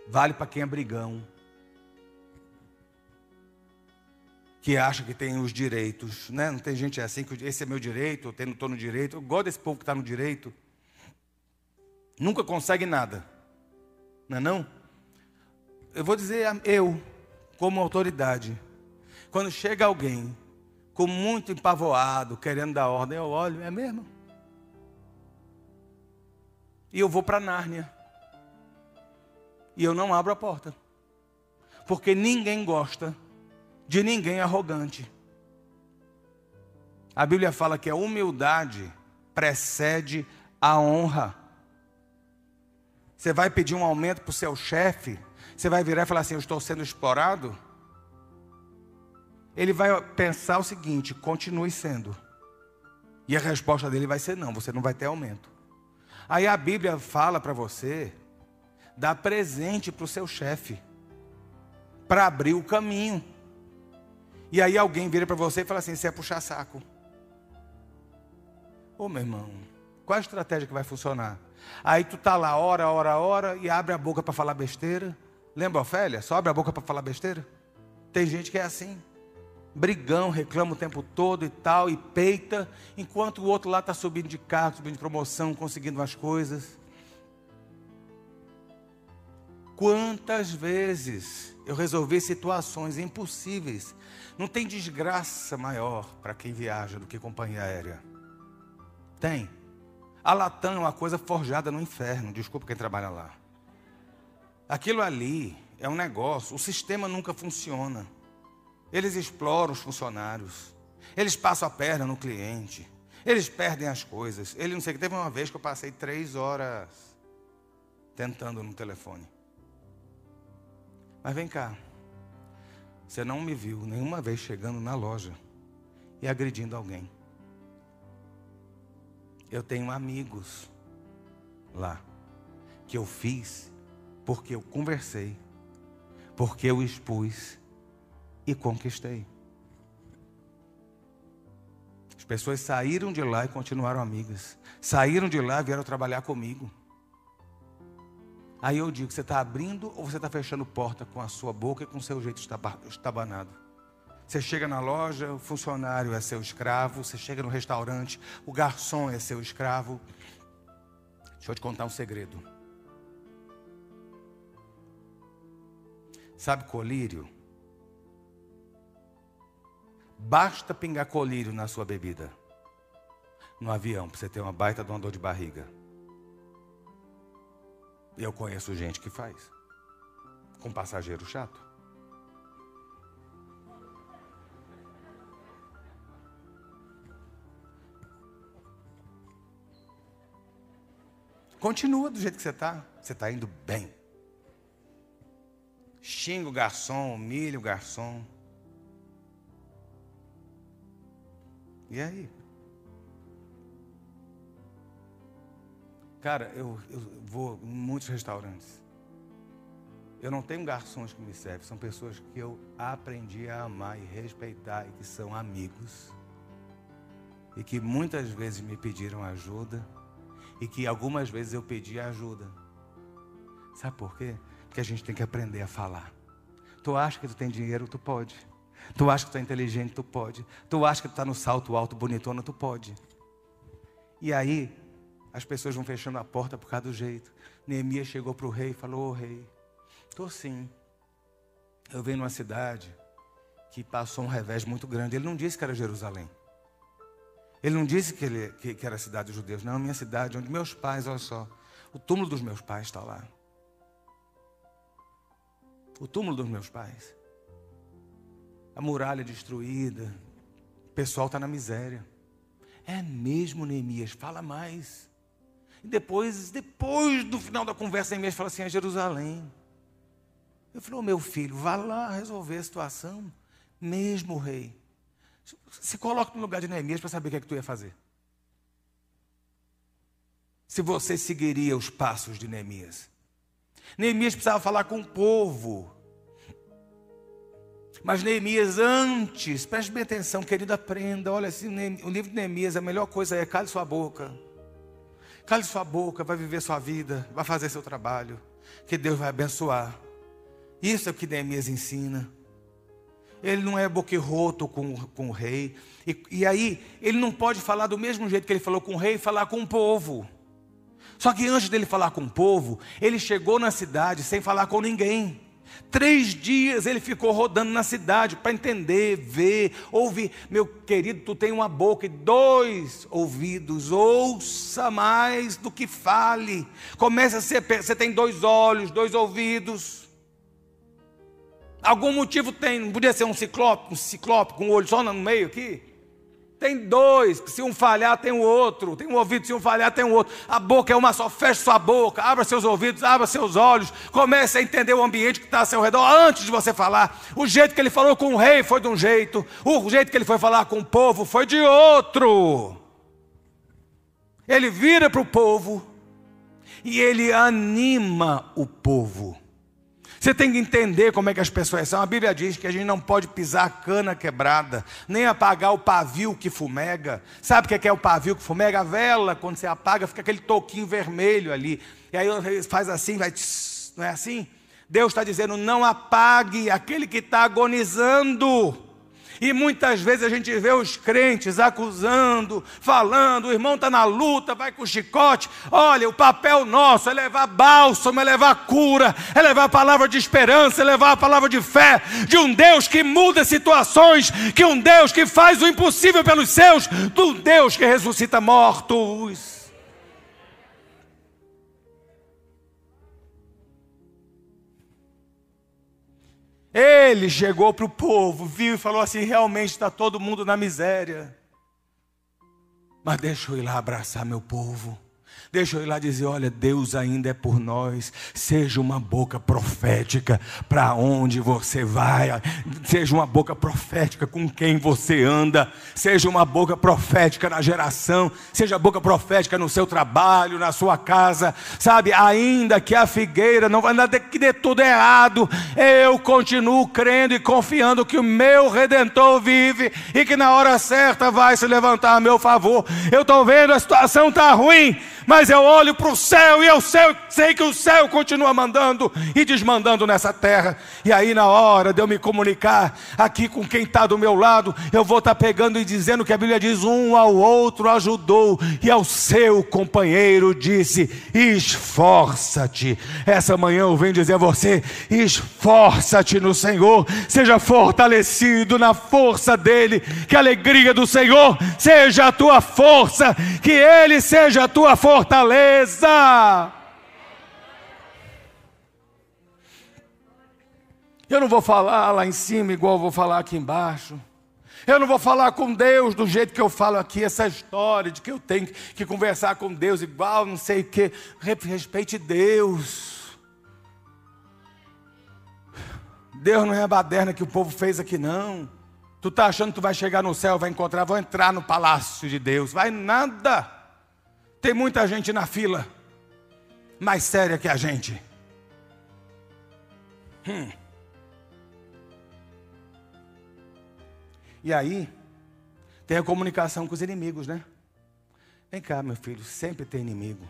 Vale para quem é brigão. Que acha que tem os direitos, né? Não tem gente assim que esse é meu direito, eu não estou no direito. Eu gosto desse povo que está no direito. Nunca consegue nada. Não é não? Eu vou dizer, eu, como autoridade, quando chega alguém com muito empavoado, querendo dar ordem, eu olho, é mesmo? E eu vou para Nárnia. E eu não abro a porta. Porque ninguém gosta de ninguém arrogante. A Bíblia fala que a humildade precede a honra. Você vai pedir um aumento para o seu chefe, você vai virar e falar assim: Eu estou sendo explorado. Ele vai pensar o seguinte: continue sendo. E a resposta dele vai ser: Não, você não vai ter aumento. Aí a Bíblia fala para você: dá presente para o seu chefe, para abrir o caminho. E aí alguém vira para você e fala assim: Você é puxar saco. Ô meu irmão, qual a estratégia que vai funcionar? Aí tu tá lá, hora, hora, hora, e abre a boca para falar besteira. Lembra, Ofélia? Só abre a boca para falar besteira? Tem gente que é assim. Brigão, reclama o tempo todo e tal, e peita, enquanto o outro lá está subindo de carro, subindo de promoção, conseguindo as coisas. Quantas vezes eu resolvi situações impossíveis. Não tem desgraça maior para quem viaja do que companhia aérea. Tem. A Latam é uma coisa forjada no inferno, desculpa quem trabalha lá. Aquilo ali é um negócio, o sistema nunca funciona. Eles exploram os funcionários, eles passam a perna no cliente, eles perdem as coisas. Ele não sei que teve uma vez que eu passei três horas tentando no telefone. Mas vem cá, você não me viu nenhuma vez chegando na loja e agredindo alguém. Eu tenho amigos lá que eu fiz porque eu conversei, porque eu expus e conquistei. As pessoas saíram de lá e continuaram amigas. Saíram de lá e vieram trabalhar comigo. Aí eu digo: você está abrindo ou você está fechando porta com a sua boca e com o seu jeito estabanado? Você chega na loja, o funcionário é seu escravo. Você chega no restaurante, o garçom é seu escravo. Deixa eu te contar um segredo. Sabe colírio? Basta pingar colírio na sua bebida. No avião, para você ter uma baita de uma dor de barriga. Eu conheço gente que faz. Com passageiro chato. Continua do jeito que você está. Você está indo bem. Xinga o garçom, humilha o garçom. E aí? Cara, eu, eu vou em muitos restaurantes. Eu não tenho garçons que me servem, são pessoas que eu aprendi a amar e respeitar e que são amigos. E que muitas vezes me pediram ajuda e que algumas vezes eu pedi ajuda. Sabe por quê? Porque a gente tem que aprender a falar. Tu acha que tu tem dinheiro, tu pode. Tu acha que tu é inteligente, tu pode. Tu acha que tu está no salto alto, bonitona, tu pode. E aí, as pessoas vão fechando a porta por causa do jeito. Neemias chegou para o rei e falou: Ô rei, estou sim. Eu venho numa cidade que passou um revés muito grande. Ele não disse que era Jerusalém. Ele não disse que, ele, que, que era a cidade dos judeus. Não, minha cidade, onde meus pais, olha só. O túmulo dos meus pais está lá. O túmulo dos meus pais. A muralha destruída. O pessoal está na miséria. É mesmo, Neemias, fala mais. E depois, depois do final da conversa, Neemias fala assim: é Jerusalém. Eu falei, oh, meu filho, vá lá resolver a situação. Mesmo, rei. Se coloque no lugar de Neemias para saber o que é que tu ia fazer. Se você seguiria os passos de Neemias. Neemias precisava falar com o povo. Mas Neemias antes, preste bem atenção, querido, aprenda. Olha, assim, o livro de Neemias, a melhor coisa é cale sua boca. Cale sua boca, vai viver sua vida, vai fazer seu trabalho, que Deus vai abençoar. Isso é o que Neemias ensina. Ele não é boquirroto com, com o rei. E, e aí, ele não pode falar do mesmo jeito que ele falou com o rei, falar com o povo. Só que antes dele falar com o povo, ele chegou na cidade sem falar com ninguém. Três dias ele ficou rodando na cidade para entender, ver, ouvir. Meu querido, tu tem uma boca e dois ouvidos, ouça mais do que fale. Começa a ser, você tem dois olhos, dois ouvidos. Algum motivo tem, não podia ser um ciclope, um ciclope com o um olho só no meio aqui? Tem dois, se um falhar, tem o outro. Tem um ouvido, se um falhar, tem o outro. A boca é uma só, feche sua boca, abra seus ouvidos, abra seus olhos. Comece a entender o ambiente que está ao seu redor antes de você falar. O jeito que ele falou com o rei foi de um jeito, o jeito que ele foi falar com o povo foi de outro. Ele vira para o povo e ele anima o povo. Você tem que entender como é que as pessoas são. A Bíblia diz que a gente não pode pisar a cana quebrada, nem apagar o pavio que fumega. Sabe o que é o pavio que fumega? A vela, quando você apaga, fica aquele toquinho vermelho ali. E aí faz assim, vai. Tss, não é assim? Deus está dizendo: não apague aquele que está agonizando. E muitas vezes a gente vê os crentes acusando, falando, o irmão está na luta, vai com chicote. Olha, o papel nosso é levar bálsamo, é levar cura, é levar a palavra de esperança, é levar a palavra de fé, de um Deus que muda situações, que um Deus que faz o impossível pelos seus, de um Deus que ressuscita mortos. Ele chegou para o povo, viu e falou assim: realmente está todo mundo na miséria. Mas deixa eu ir lá abraçar meu povo. Deixa eu ir lá dizer: olha, Deus ainda é por nós. Seja uma boca profética para onde você vai. Seja uma boca profética com quem você anda. Seja uma boca profética na geração. Seja boca profética no seu trabalho, na sua casa. Sabe, ainda que a figueira não vai nada que dê tudo errado, eu continuo crendo e confiando que o meu redentor vive e que na hora certa vai se levantar a meu favor. Eu estou vendo a situação está ruim mas eu olho para o céu e eu sei, sei que o céu continua mandando e desmandando nessa terra. E aí, na hora de eu me comunicar aqui com quem está do meu lado, eu vou estar tá pegando e dizendo que a Bíblia diz: um ao outro ajudou, e ao seu companheiro disse: esforça-te. Essa manhã eu venho dizer a você: esforça-te no Senhor, seja fortalecido na força dEle, que a alegria do Senhor seja a tua força, que Ele seja a tua força fortaleza. Eu não vou falar lá em cima igual eu vou falar aqui embaixo. Eu não vou falar com Deus do jeito que eu falo aqui, essa história de que eu tenho que conversar com Deus igual, não sei o que. Respeite Deus. Deus não é a baderna que o povo fez aqui, não. Tu está achando que tu vai chegar no céu, vai encontrar, vou entrar no palácio de Deus. Vai nada. Tem muita gente na fila, mais séria que a gente. Hum. E aí, tem a comunicação com os inimigos, né? Vem cá, meu filho, sempre tem inimigo.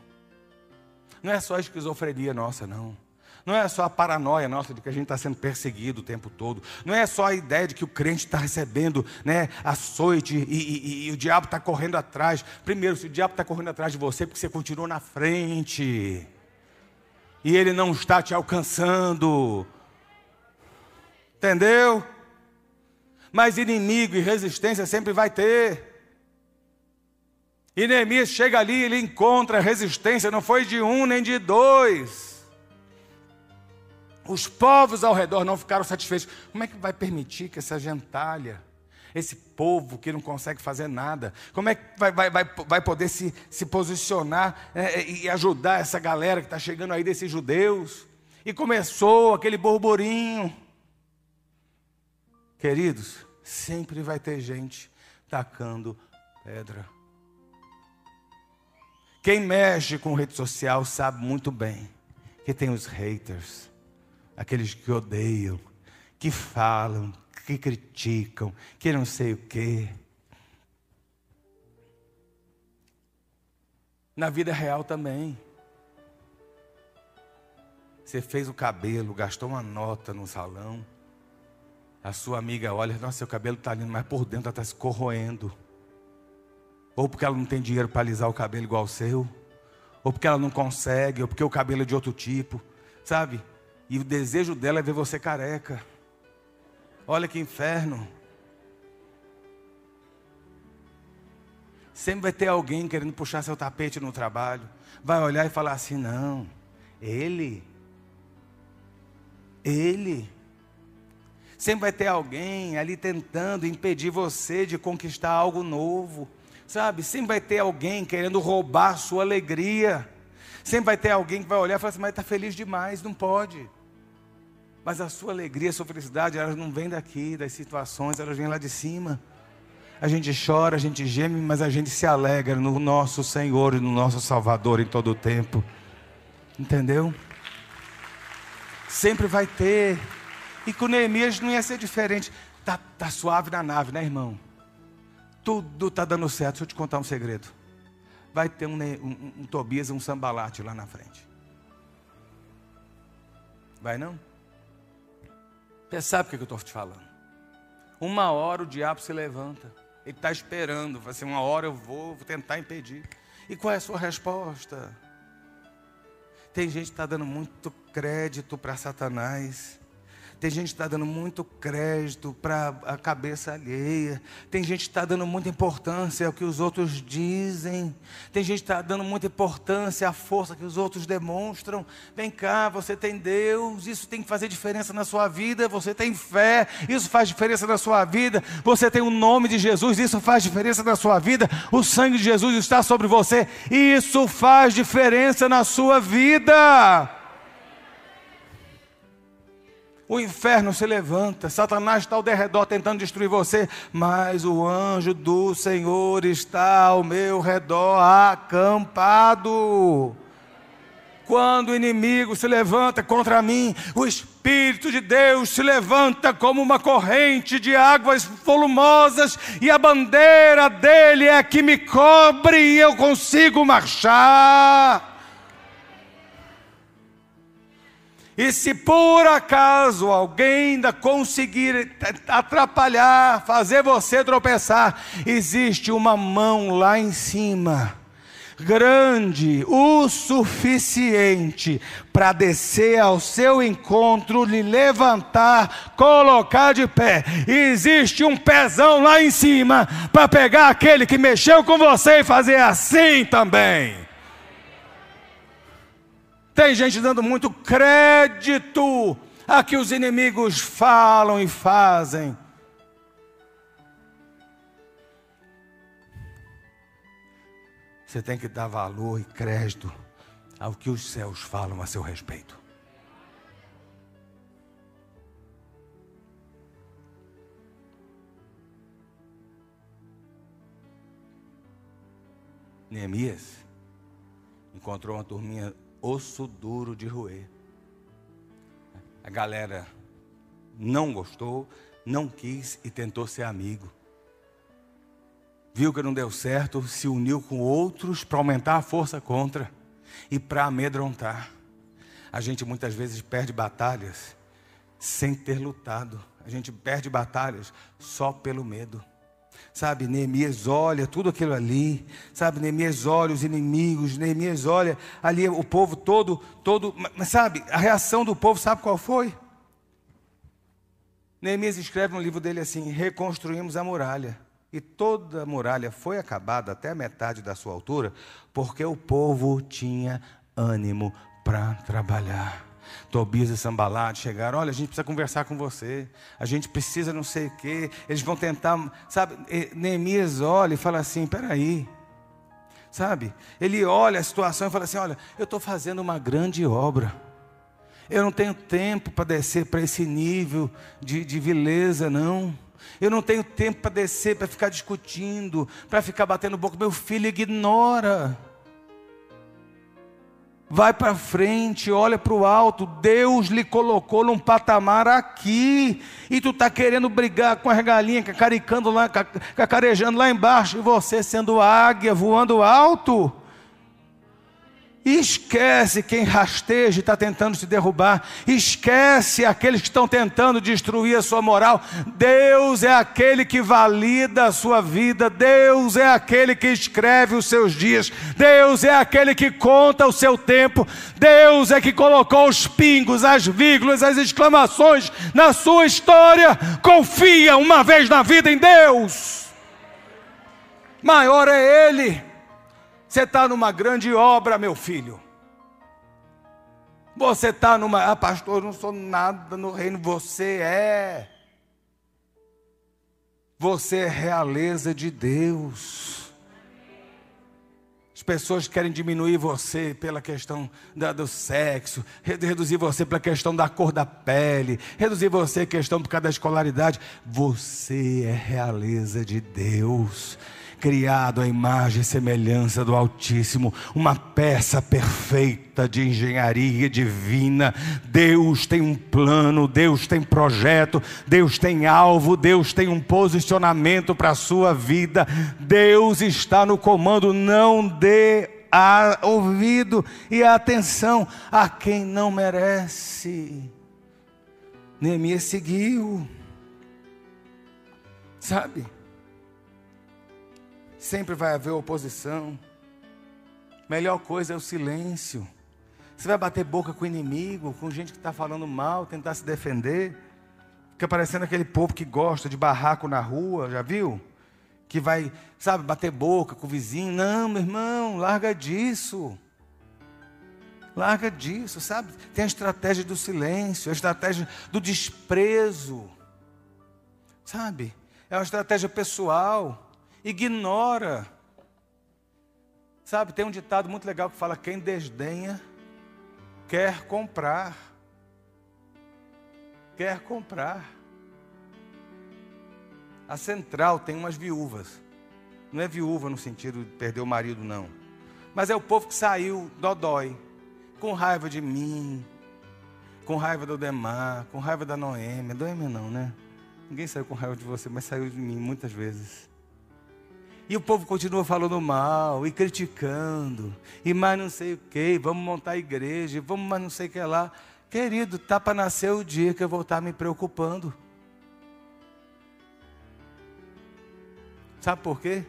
Não é só esquizofrenia nossa, não. Não é só a paranoia nossa de que a gente está sendo perseguido o tempo todo. Não é só a ideia de que o crente está recebendo né, açoite e, e, e o diabo está correndo atrás. Primeiro, se o diabo está correndo atrás de você, é porque você continua na frente. E ele não está te alcançando. Entendeu? Mas inimigo e resistência sempre vai ter. E Neemias chega ali, ele encontra resistência, não foi de um nem de dois. Os povos ao redor não ficaram satisfeitos. Como é que vai permitir que essa gentalha, esse povo que não consegue fazer nada, como é que vai, vai, vai, vai poder se, se posicionar é, e ajudar essa galera que está chegando aí desses judeus? E começou aquele burburinho. Queridos, sempre vai ter gente tacando pedra. Quem mexe com rede social sabe muito bem que tem os haters, aqueles que odeiam, que falam, que criticam, que não sei o quê. Na vida real também. Você fez o cabelo, gastou uma nota no salão. A sua amiga olha, nossa, seu cabelo está lindo, mas por dentro está se corroendo. Ou porque ela não tem dinheiro para alisar o cabelo igual o seu. Ou porque ela não consegue, ou porque o cabelo é de outro tipo. Sabe? E o desejo dela é ver você careca. Olha que inferno. Sempre vai ter alguém querendo puxar seu tapete no trabalho. Vai olhar e falar assim: não, ele, ele. Sempre vai ter alguém ali tentando impedir você de conquistar algo novo. Sabe? Sempre vai ter alguém querendo roubar sua alegria. Sempre vai ter alguém que vai olhar e falar assim: mas está feliz demais, não pode. Mas a sua alegria, a sua felicidade, elas não vêm daqui, das situações, elas vêm lá de cima. A gente chora, a gente geme, mas a gente se alegra no nosso Senhor e no nosso Salvador em todo o tempo. Entendeu? Sempre vai ter. E com Neemias não ia ser diferente. Tá, tá suave na nave, né, irmão? Tudo tá dando certo. Deixa eu te contar um segredo. Vai ter um, um, um, Tobias um sambalate lá na frente. Vai não? Você sabe o que eu estou te falando? Uma hora o diabo se levanta. Ele está esperando. Vai ser uma hora eu vou, vou tentar impedir. E qual é a sua resposta? Tem gente que está dando muito crédito para Satanás. Tem gente que está dando muito crédito para a cabeça alheia. Tem gente que está dando muita importância ao que os outros dizem. Tem gente que está dando muita importância à força que os outros demonstram. Vem cá, você tem Deus, isso tem que fazer diferença na sua vida. Você tem fé, isso faz diferença na sua vida. Você tem o nome de Jesus, isso faz diferença na sua vida. O sangue de Jesus está sobre você, isso faz diferença na sua vida o inferno se levanta, Satanás está ao derredor tentando destruir você, mas o anjo do Senhor está ao meu redor acampado. Quando o inimigo se levanta contra mim, o Espírito de Deus se levanta como uma corrente de águas volumosas, e a bandeira dele é que me cobre e eu consigo marchar. E se por acaso alguém ainda conseguir atrapalhar, fazer você tropeçar, existe uma mão lá em cima, grande o suficiente para descer ao seu encontro, lhe levantar, colocar de pé. E existe um pezão lá em cima para pegar aquele que mexeu com você e fazer assim também. Tem gente dando muito crédito a que os inimigos falam e fazem. Você tem que dar valor e crédito ao que os céus falam a seu respeito. Neemias encontrou uma turminha osso duro de roer. A galera não gostou, não quis e tentou ser amigo. Viu que não deu certo, se uniu com outros para aumentar a força contra e para amedrontar. A gente muitas vezes perde batalhas sem ter lutado. A gente perde batalhas só pelo medo. Sabe, Neemias olha tudo aquilo ali, sabe, Neemias olha os inimigos, Neemias olha ali o povo todo, todo, mas sabe, a reação do povo, sabe qual foi? Neemias escreve no livro dele assim: reconstruímos a muralha. E toda a muralha foi acabada até a metade da sua altura, porque o povo tinha ânimo para trabalhar. Tobias e Sambalat chegaram, olha, a gente precisa conversar com você, a gente precisa não sei o quê, eles vão tentar, sabe, Neemias olha e fala assim, peraí, sabe, ele olha a situação e fala assim, olha, eu estou fazendo uma grande obra, eu não tenho tempo para descer para esse nível de, de vileza, não, eu não tenho tempo para descer, para ficar discutindo, para ficar batendo boca, meu filho ignora, Vai para frente, olha para o alto. Deus lhe colocou num patamar aqui. E tu está querendo brigar com as galinhas, cacaricando lá, cacarejando lá embaixo. E você sendo águia, voando alto. Esquece quem rasteja e está tentando te derrubar. Esquece aqueles que estão tentando destruir a sua moral. Deus é aquele que valida a sua vida. Deus é aquele que escreve os seus dias. Deus é aquele que conta o seu tempo. Deus é que colocou os pingos, as vírgulas, as exclamações na sua história. Confia uma vez na vida em Deus. Maior é Ele. Você está numa grande obra, meu filho. Você está numa. Ah, pastor, eu não sou nada no reino. Você é. Você é realeza de Deus. As pessoas querem diminuir você pela questão da, do sexo, reduzir você pela questão da cor da pele, reduzir você questão por causa da escolaridade. Você é realeza de Deus criado à imagem e semelhança do Altíssimo, uma peça perfeita de engenharia divina. Deus tem um plano, Deus tem projeto, Deus tem alvo, Deus tem um posicionamento para a sua vida. Deus está no comando, não dê a ouvido e atenção a quem não merece. Neemias seguiu, sabe? Sempre vai haver oposição. Melhor coisa é o silêncio. Você vai bater boca com o inimigo, com gente que está falando mal, tentar se defender. Fica parecendo aquele povo que gosta de barraco na rua, já viu? Que vai, sabe, bater boca com o vizinho. Não, meu irmão, larga disso. Larga disso, sabe? Tem a estratégia do silêncio, a estratégia do desprezo. Sabe? É uma estratégia pessoal ignora. Sabe, tem um ditado muito legal que fala: quem desdenha quer comprar. Quer comprar. A central tem umas viúvas. Não é viúva no sentido de perder o marido, não. Mas é o povo que saiu dodói, com raiva de mim, com raiva do Demar, com raiva da Noêmia. Noêmia não, né? Ninguém saiu com raiva de você, mas saiu de mim muitas vezes. E o povo continua falando mal e criticando, e mais não sei o que, vamos montar igreja, vamos mais não sei o que lá. Querido, tá para nascer o dia que eu vou estar me preocupando. Sabe por quê?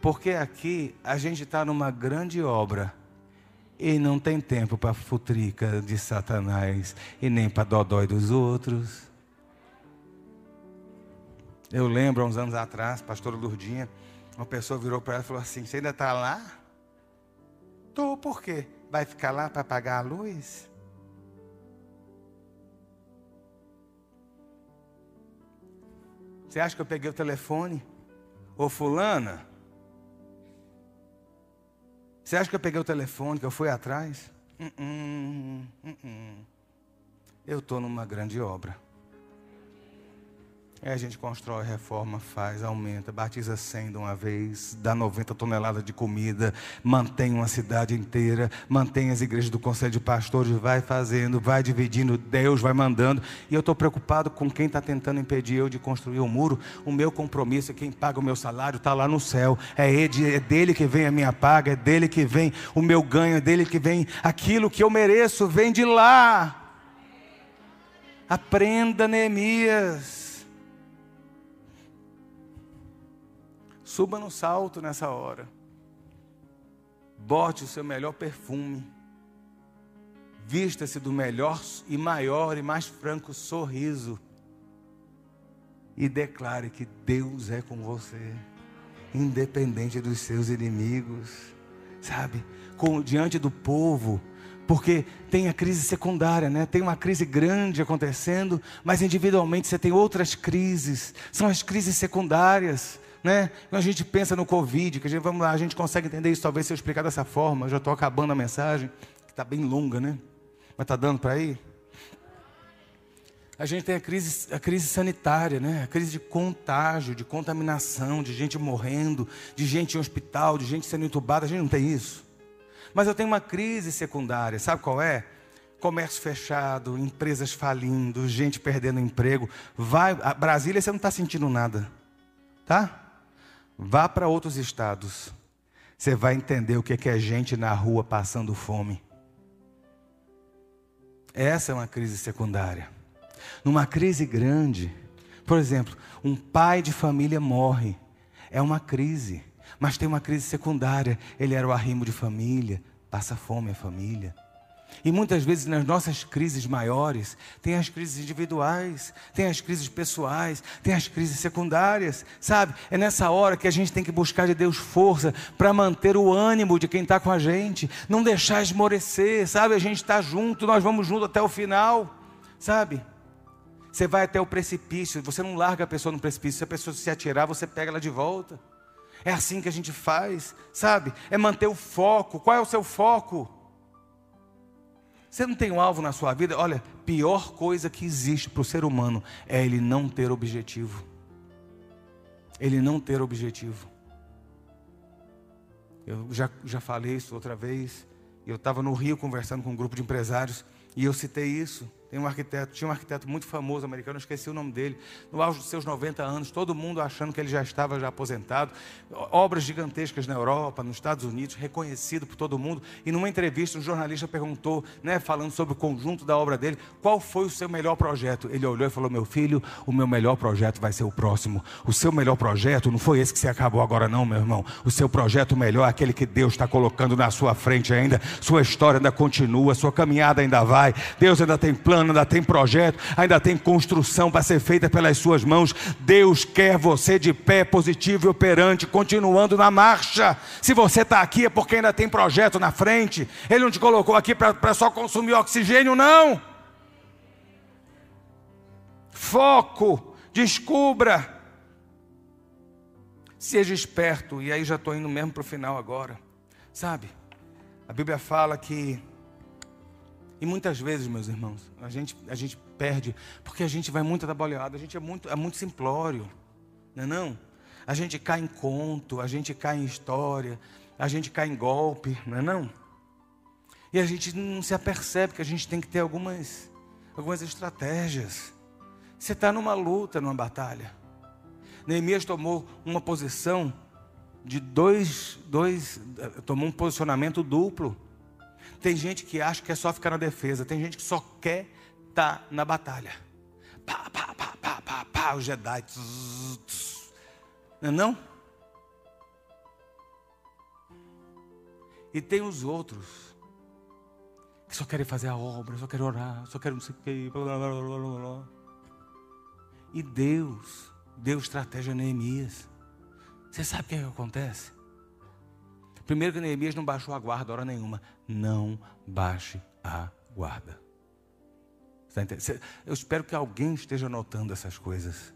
Porque aqui a gente está numa grande obra e não tem tempo para futrica de Satanás e nem para dodói dos outros. Eu lembro, há uns anos atrás, pastora Lourdinha, uma pessoa virou para ela e falou assim: Você ainda está lá? Estou, por quê? Vai ficar lá para pagar a luz? Você acha que eu peguei o telefone? Ô fulana? Você acha que eu peguei o telefone, que eu fui atrás? Uh -uh, uh eu estou numa grande obra. Aí a gente constrói, reforma, faz, aumenta, batiza 100 de uma vez, dá 90 toneladas de comida, mantém uma cidade inteira, mantém as igrejas do Conselho de Pastores, vai fazendo, vai dividindo, Deus vai mandando. E eu estou preocupado com quem está tentando impedir eu de construir o um muro. O meu compromisso é quem paga o meu salário, está lá no céu. É, ele, é dele que vem a minha paga, é dele que vem o meu ganho, é dele que vem aquilo que eu mereço, vem de lá. Aprenda, Neemias. Suba no salto nessa hora. Bote o seu melhor perfume. Vista-se do melhor e maior e mais franco sorriso. E declare que Deus é com você, independente dos seus inimigos. Sabe? Com, diante do povo, porque tem a crise secundária, né? Tem uma crise grande acontecendo, mas individualmente você tem outras crises. São as crises secundárias né? Quando a gente pensa no Covid, que a gente, vamos lá, a gente consegue entender isso, talvez se eu explicar dessa forma, eu já estou acabando a mensagem, que está bem longa, né? Mas está dando para ir? A gente tem a crise, a crise sanitária, né? a crise de contágio, de contaminação, de gente morrendo, de gente em hospital, de gente sendo entubada. A gente não tem isso. Mas eu tenho uma crise secundária, sabe qual é? Comércio fechado, empresas falindo, gente perdendo emprego. Vai, Brasília você não está sentindo nada, tá? Vá para outros estados. Você vai entender o que é gente na rua passando fome. Essa é uma crise secundária. Numa crise grande, por exemplo, um pai de família morre. É uma crise. Mas tem uma crise secundária. Ele era o arrimo de família, passa fome a família. E muitas vezes nas nossas crises maiores, tem as crises individuais, tem as crises pessoais, tem as crises secundárias, sabe? É nessa hora que a gente tem que buscar de Deus força para manter o ânimo de quem está com a gente, não deixar esmorecer, sabe? A gente está junto, nós vamos junto até o final, sabe? Você vai até o precipício, você não larga a pessoa no precipício, se a pessoa se atirar, você pega ela de volta. É assim que a gente faz, sabe? É manter o foco. Qual é o seu foco? Você não tem um alvo na sua vida? Olha, pior coisa que existe para o ser humano é ele não ter objetivo. Ele não ter objetivo. Eu já, já falei isso outra vez. Eu estava no Rio conversando com um grupo de empresários e eu citei isso. Tem um arquiteto, tinha um arquiteto muito famoso americano, esqueci o nome dele, no auge dos seus 90 anos, todo mundo achando que ele já estava já aposentado, obras gigantescas na Europa, nos Estados Unidos, reconhecido por todo mundo. E numa entrevista, um jornalista perguntou, né, falando sobre o conjunto da obra dele, qual foi o seu melhor projeto? Ele olhou e falou: Meu filho, o meu melhor projeto vai ser o próximo. O seu melhor projeto não foi esse que você acabou agora, não, meu irmão. O seu projeto melhor é aquele que Deus está colocando na sua frente ainda. Sua história ainda continua, sua caminhada ainda vai. Deus ainda tem plano ainda tem projeto, ainda tem construção para ser feita pelas suas mãos. Deus quer você de pé, positivo e operante, continuando na marcha. Se você está aqui é porque ainda tem projeto na frente. Ele não te colocou aqui para só consumir oxigênio, não. Foco, descubra. Seja esperto, e aí já estou indo mesmo para o final agora. Sabe, a Bíblia fala que e muitas vezes, meus irmãos, a gente, a gente perde, porque a gente vai muito atabalhado, a gente é muito, é muito simplório, não é não? A gente cai em conto, a gente cai em história, a gente cai em golpe, não é não? E a gente não se apercebe que a gente tem que ter algumas, algumas estratégias. Você está numa luta, numa batalha. Neemias tomou uma posição de dois, dois, tomou um posicionamento duplo. Tem gente que acha que é só ficar na defesa, tem gente que só quer estar tá na batalha. Pá, pá, pá, pá, pá, pá, o Jedi. Não é não? E tem os outros que só querem fazer a obra, só querem orar, só querem não sei o que. Blá, blá, blá, blá, blá. E Deus deu estratégia a Neemias. Você sabe o que, é que acontece? Primeiro que Neemias não baixou a guarda hora nenhuma. Não baixe a guarda. Eu espero que alguém esteja notando essas coisas.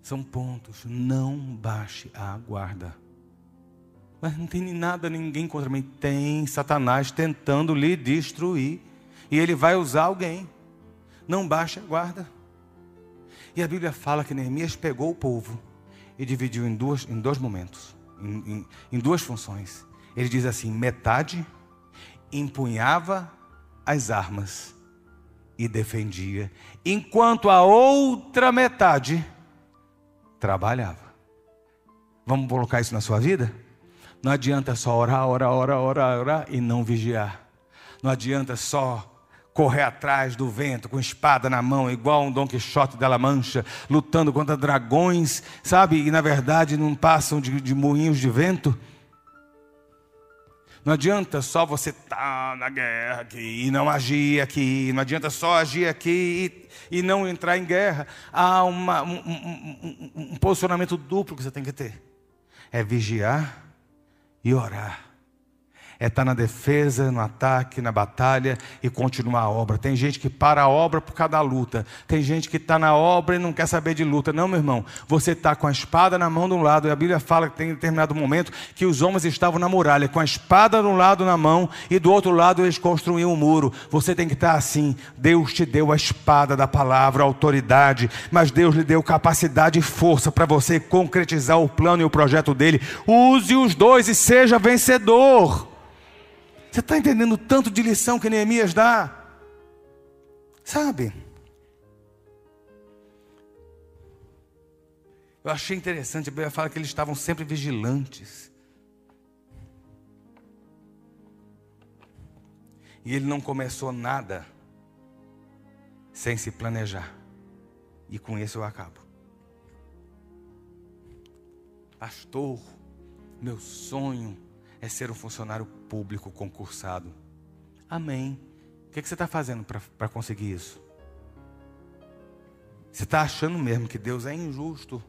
São pontos. Não baixe a guarda. Mas não tem nada, ninguém contra mim. Tem Satanás tentando lhe destruir. E ele vai usar alguém. Não baixe a guarda. E a Bíblia fala que Neemias pegou o povo e dividiu em, duas, em dois momentos em, em, em duas funções. Ele diz assim: metade empunhava as armas e defendia, enquanto a outra metade trabalhava. Vamos colocar isso na sua vida? Não adianta só orar, orar, orar, orar, orar e não vigiar. Não adianta só correr atrás do vento com espada na mão, igual um Dom Quixote della Mancha, lutando contra dragões, sabe? E na verdade não passam de, de moinhos de vento. Não adianta só você estar tá na guerra aqui e não agir aqui. Não adianta só agir aqui e, e não entrar em guerra. Há uma, um, um, um, um posicionamento duplo que você tem que ter: é vigiar e orar é estar tá na defesa, no ataque, na batalha e continuar a obra. Tem gente que para a obra por causa da luta. Tem gente que está na obra e não quer saber de luta. Não, meu irmão. Você está com a espada na mão de um lado. E a Bíblia fala que tem determinado momento que os homens estavam na muralha, com a espada de um lado na mão e do outro lado eles construíam um muro. Você tem que estar tá assim. Deus te deu a espada da palavra, a autoridade, mas Deus lhe deu capacidade e força para você concretizar o plano e o projeto dele. Use os dois e seja vencedor. Você está entendendo tanto de lição que Neemias dá? Sabe? Eu achei interessante, a Bíblia fala que eles estavam sempre vigilantes. E ele não começou nada sem se planejar. E com isso eu acabo. Pastor, meu sonho é ser um funcionário público concursado. Amém. O que, você está fazendo para conseguir isso? Você está achando mesmo que Deus é injusto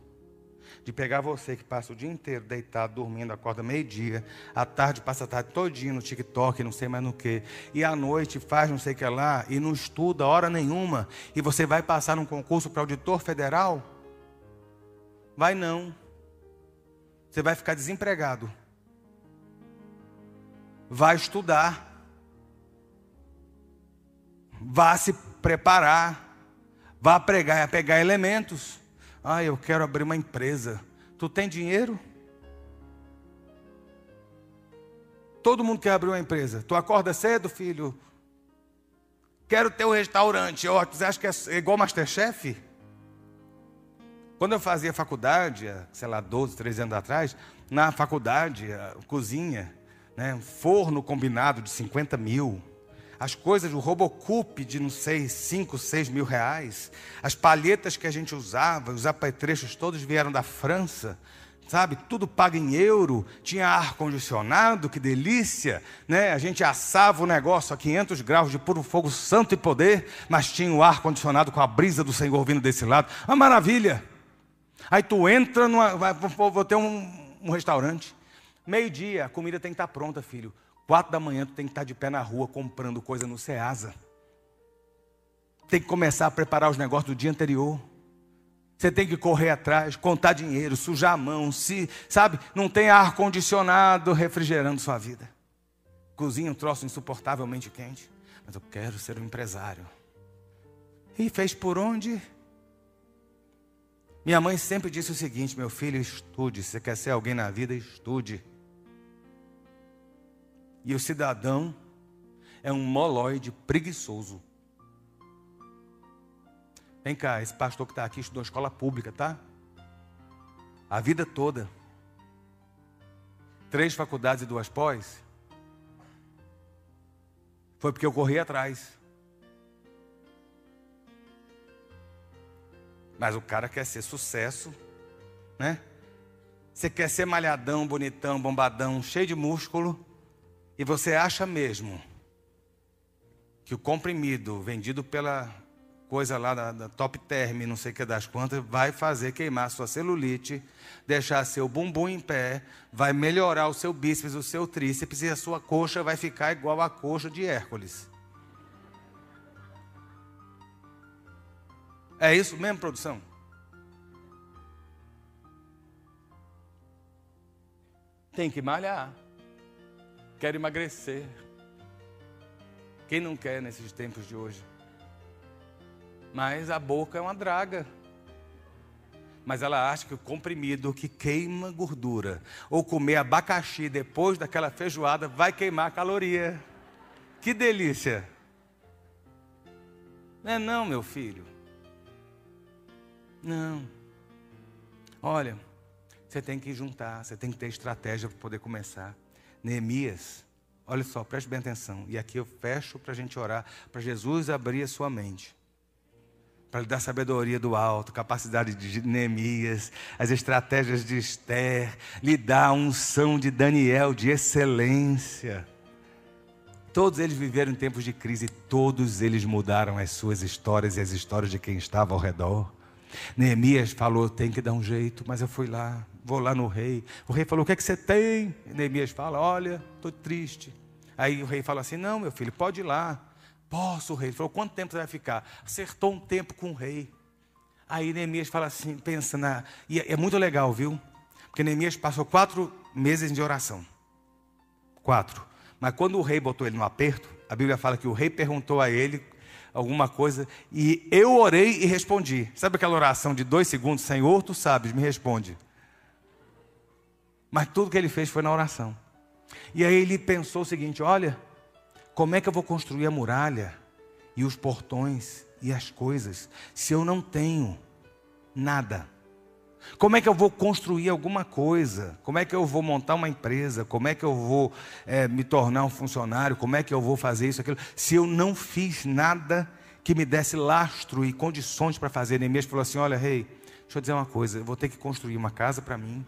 de pegar você que passa o dia inteiro deitado, dormindo, acorda meio-dia, à tarde passa a tarde todinha no TikTok, não sei mais no que, e à noite faz não sei o que lá, e não estuda hora nenhuma, e você vai passar num concurso para auditor federal? Vai não. Você vai ficar desempregado vai estudar, vá se preparar, vá pregar, pegar elementos. Ah, eu quero abrir uma empresa. Tu tem dinheiro? Todo mundo quer abrir uma empresa. Tu acorda cedo, filho? Quero ter um restaurante. Oh, você acha que é igual Masterchef? Quando eu fazia faculdade, sei lá, 12, 13 anos atrás, na faculdade, cozinha, né, forno combinado de 50 mil, as coisas, o Robocup de não sei, 5, 6 mil reais, as palhetas que a gente usava, os apetrechos todos vieram da França, sabe? Tudo pago em euro, tinha ar-condicionado, que delícia, né? A gente assava o negócio a 500 graus de puro fogo santo e poder, mas tinha o ar-condicionado com a brisa do Senhor vindo desse lado, uma maravilha. Aí tu entra, numa, vou ter um, um restaurante, Meio-dia, a comida tem que estar pronta, filho. Quatro da manhã, tu tem que estar de pé na rua comprando coisa no Ceasa. Tem que começar a preparar os negócios do dia anterior. Você tem que correr atrás, contar dinheiro, sujar a mão, se, sabe? Não tem ar condicionado refrigerando sua vida. Cozinha um troço insuportavelmente quente. Mas eu quero ser um empresário. E fez por onde? Minha mãe sempre disse o seguinte: meu filho, estude. Se você quer ser alguém na vida, estude. E o cidadão é um moloide preguiçoso. Vem cá, esse pastor que está aqui estudou escola pública, tá? A vida toda. Três faculdades e duas pós. Foi porque eu corri atrás. Mas o cara quer ser sucesso, né? Você quer ser malhadão, bonitão, bombadão, cheio de músculo. E você acha mesmo que o comprimido vendido pela coisa lá da, da Top Term, não sei que das quantas, vai fazer queimar sua celulite, deixar seu bumbum em pé, vai melhorar o seu bíceps, o seu tríceps e a sua coxa vai ficar igual a coxa de Hércules. É isso mesmo, produção? Tem que malhar. Quero emagrecer. Quem não quer nesses tempos de hoje? Mas a boca é uma draga. Mas ela acha que o comprimido que queima gordura, ou comer abacaxi depois daquela feijoada, vai queimar caloria. Que delícia! Não é não, meu filho. Não. Olha, você tem que juntar, você tem que ter estratégia para poder começar. Neemias, olha só, preste bem atenção. E aqui eu fecho para a gente orar, para Jesus abrir a sua mente. Para lhe dar sabedoria do alto, capacidade de Neemias, as estratégias de Esther, lhe dar a unção de Daniel de excelência. Todos eles viveram em tempos de crise, todos eles mudaram as suas histórias e as histórias de quem estava ao redor. Neemias falou: tem que dar um jeito, mas eu fui lá, vou lá no rei. O rei falou: o que é que você tem? Neemias fala: olha, estou triste. Aí o rei fala assim: não, meu filho, pode ir lá. Posso, o rei. Ele falou: quanto tempo você vai ficar? Acertou um tempo com o rei. Aí Neemias fala assim: pensa na. E é, é muito legal, viu? Porque Neemias passou quatro meses de oração. Quatro. Mas quando o rei botou ele no aperto, a Bíblia fala que o rei perguntou a ele alguma coisa e eu orei e respondi. Sabe aquela oração de dois segundos? Senhor, tu sabes, me responde. Mas tudo que ele fez foi na oração. E aí ele pensou o seguinte: olha, como é que eu vou construir a muralha e os portões e as coisas se eu não tenho nada? Como é que eu vou construir alguma coisa? Como é que eu vou montar uma empresa? Como é que eu vou é, me tornar um funcionário? Como é que eu vou fazer isso, aquilo? Se eu não fiz nada que me desse lastro e condições para fazer. Neemias falou assim: Olha, rei, deixa eu dizer uma coisa. Eu vou ter que construir uma casa para mim,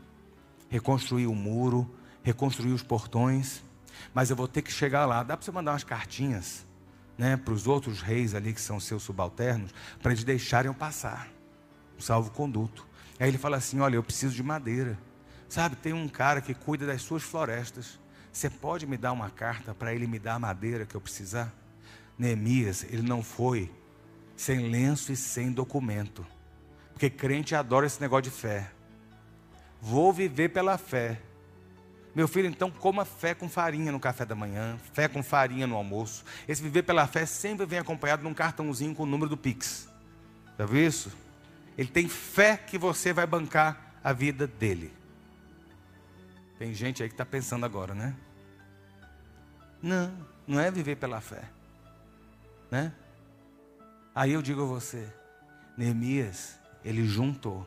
reconstruir o muro, reconstruir os portões, mas eu vou ter que chegar lá. Dá para você mandar umas cartinhas né, para os outros reis ali que são seus subalternos, para eles deixarem eu passar, um salvo-conduto. Aí ele fala assim: Olha, eu preciso de madeira. Sabe, tem um cara que cuida das suas florestas. Você pode me dar uma carta para ele me dar a madeira que eu precisar? Neemias, ele não foi sem lenço e sem documento. Porque crente adora esse negócio de fé. Vou viver pela fé. Meu filho, então coma fé com farinha no café da manhã, fé com farinha no almoço. Esse viver pela fé sempre vem acompanhado de um cartãozinho com o número do Pix. Já viu isso? Ele tem fé que você vai bancar a vida dele. Tem gente aí que está pensando agora, né? Não, não é viver pela fé. Né? Aí eu digo a você, Neemias, ele juntou.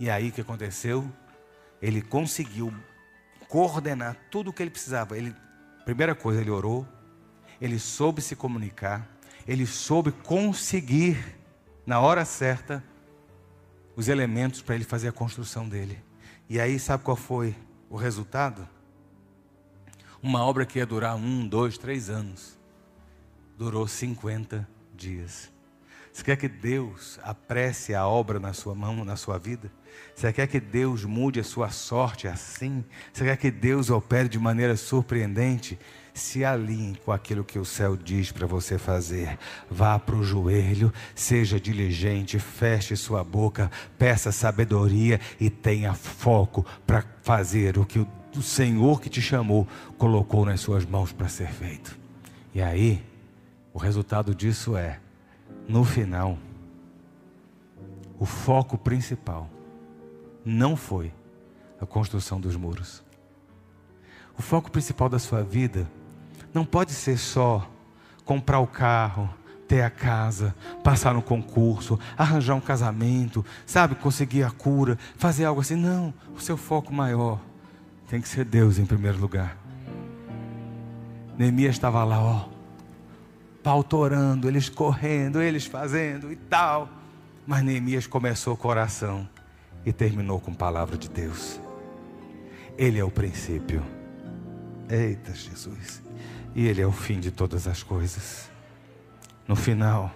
E aí o que aconteceu? Ele conseguiu coordenar tudo o que ele precisava. Ele, primeira coisa, ele orou, ele soube se comunicar, ele soube conseguir, na hora certa, os elementos para ele fazer a construção dele. E aí, sabe qual foi o resultado? Uma obra que ia durar um, dois, três anos, durou 50 dias. Você quer que Deus apresse a obra na sua mão, na sua vida? Você quer que Deus mude a sua sorte assim? Você quer que Deus opere de maneira surpreendente? se alinhe com aquilo que o céu diz para você fazer. Vá para o joelho, seja diligente, feche sua boca, peça sabedoria e tenha foco para fazer o que o Senhor que te chamou colocou nas suas mãos para ser feito. E aí, o resultado disso é, no final, o foco principal não foi a construção dos muros. O foco principal da sua vida não pode ser só comprar o carro, ter a casa, passar no concurso, arranjar um casamento, sabe, conseguir a cura, fazer algo assim. Não, o seu foco maior tem que ser Deus em primeiro lugar. Neemias estava lá, ó, pautorando, eles correndo, eles fazendo e tal. Mas Neemias começou com oração e terminou com a palavra de Deus. Ele é o princípio. Eita Jesus. E Ele é o fim de todas as coisas. No final,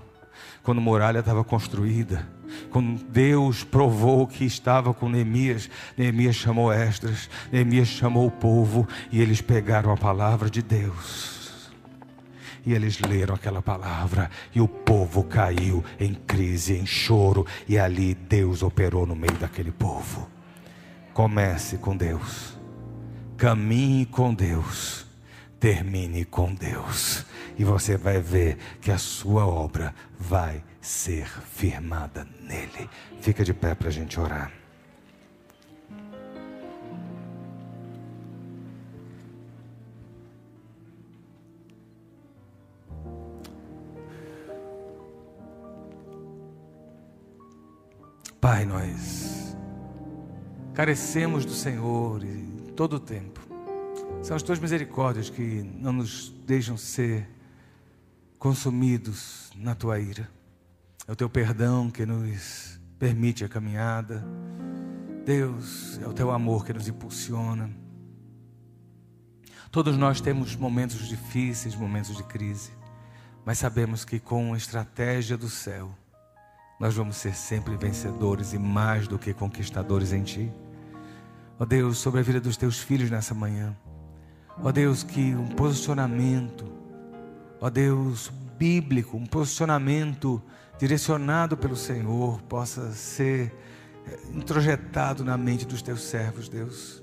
quando a muralha estava construída, quando Deus provou que estava com Neemias, Neemias chamou Esdras, Neemias chamou o povo e eles pegaram a palavra de Deus. E eles leram aquela palavra e o povo caiu em crise, em choro, e ali Deus operou no meio daquele povo. Comece com Deus, caminhe com Deus termine com Deus. E você vai ver que a sua obra vai ser firmada nele. Fica de pé para a gente orar. Pai, nós carecemos do Senhor todo o tempo. São as tuas misericórdias que não nos deixam ser consumidos na tua ira. É o teu perdão que nos permite a caminhada. Deus, é o teu amor que nos impulsiona. Todos nós temos momentos difíceis, momentos de crise, mas sabemos que com a estratégia do céu, nós vamos ser sempre vencedores e mais do que conquistadores em Ti. Ó Deus, sobre a vida dos Teus filhos nessa manhã. Ó Deus, que um posicionamento, ó Deus, bíblico, um posicionamento direcionado pelo Senhor possa ser eh, introjetado na mente dos Teus servos, Deus.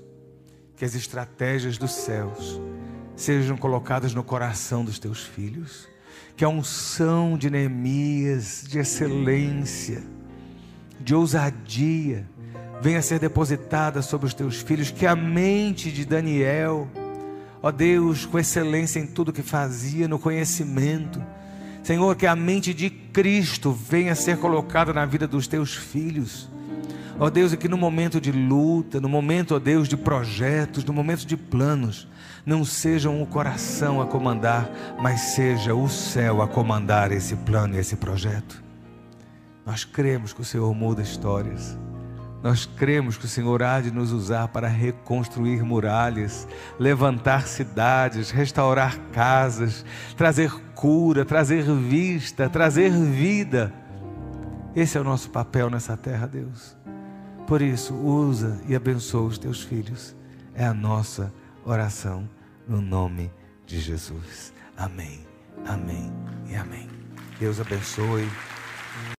Que as estratégias dos céus sejam colocadas no coração dos Teus filhos que a unção de Neemias, de excelência, de ousadia, venha ser depositada sobre os teus filhos, que a mente de Daniel, ó Deus, com excelência em tudo que fazia, no conhecimento, Senhor, que a mente de Cristo venha ser colocada na vida dos teus filhos. Ó Deus, e que no momento de luta, no momento, ó Deus, de projetos, no momento de planos, não sejam o coração a comandar, mas seja o céu a comandar esse plano e esse projeto. Nós cremos que o Senhor muda histórias. Nós cremos que o Senhor há de nos usar para reconstruir muralhas, levantar cidades, restaurar casas, trazer cura, trazer vista, trazer vida. Esse é o nosso papel nessa terra, Deus. Por isso, usa e abençoa os teus filhos. É a nossa oração no nome de Jesus. Amém, amém e amém. Deus abençoe.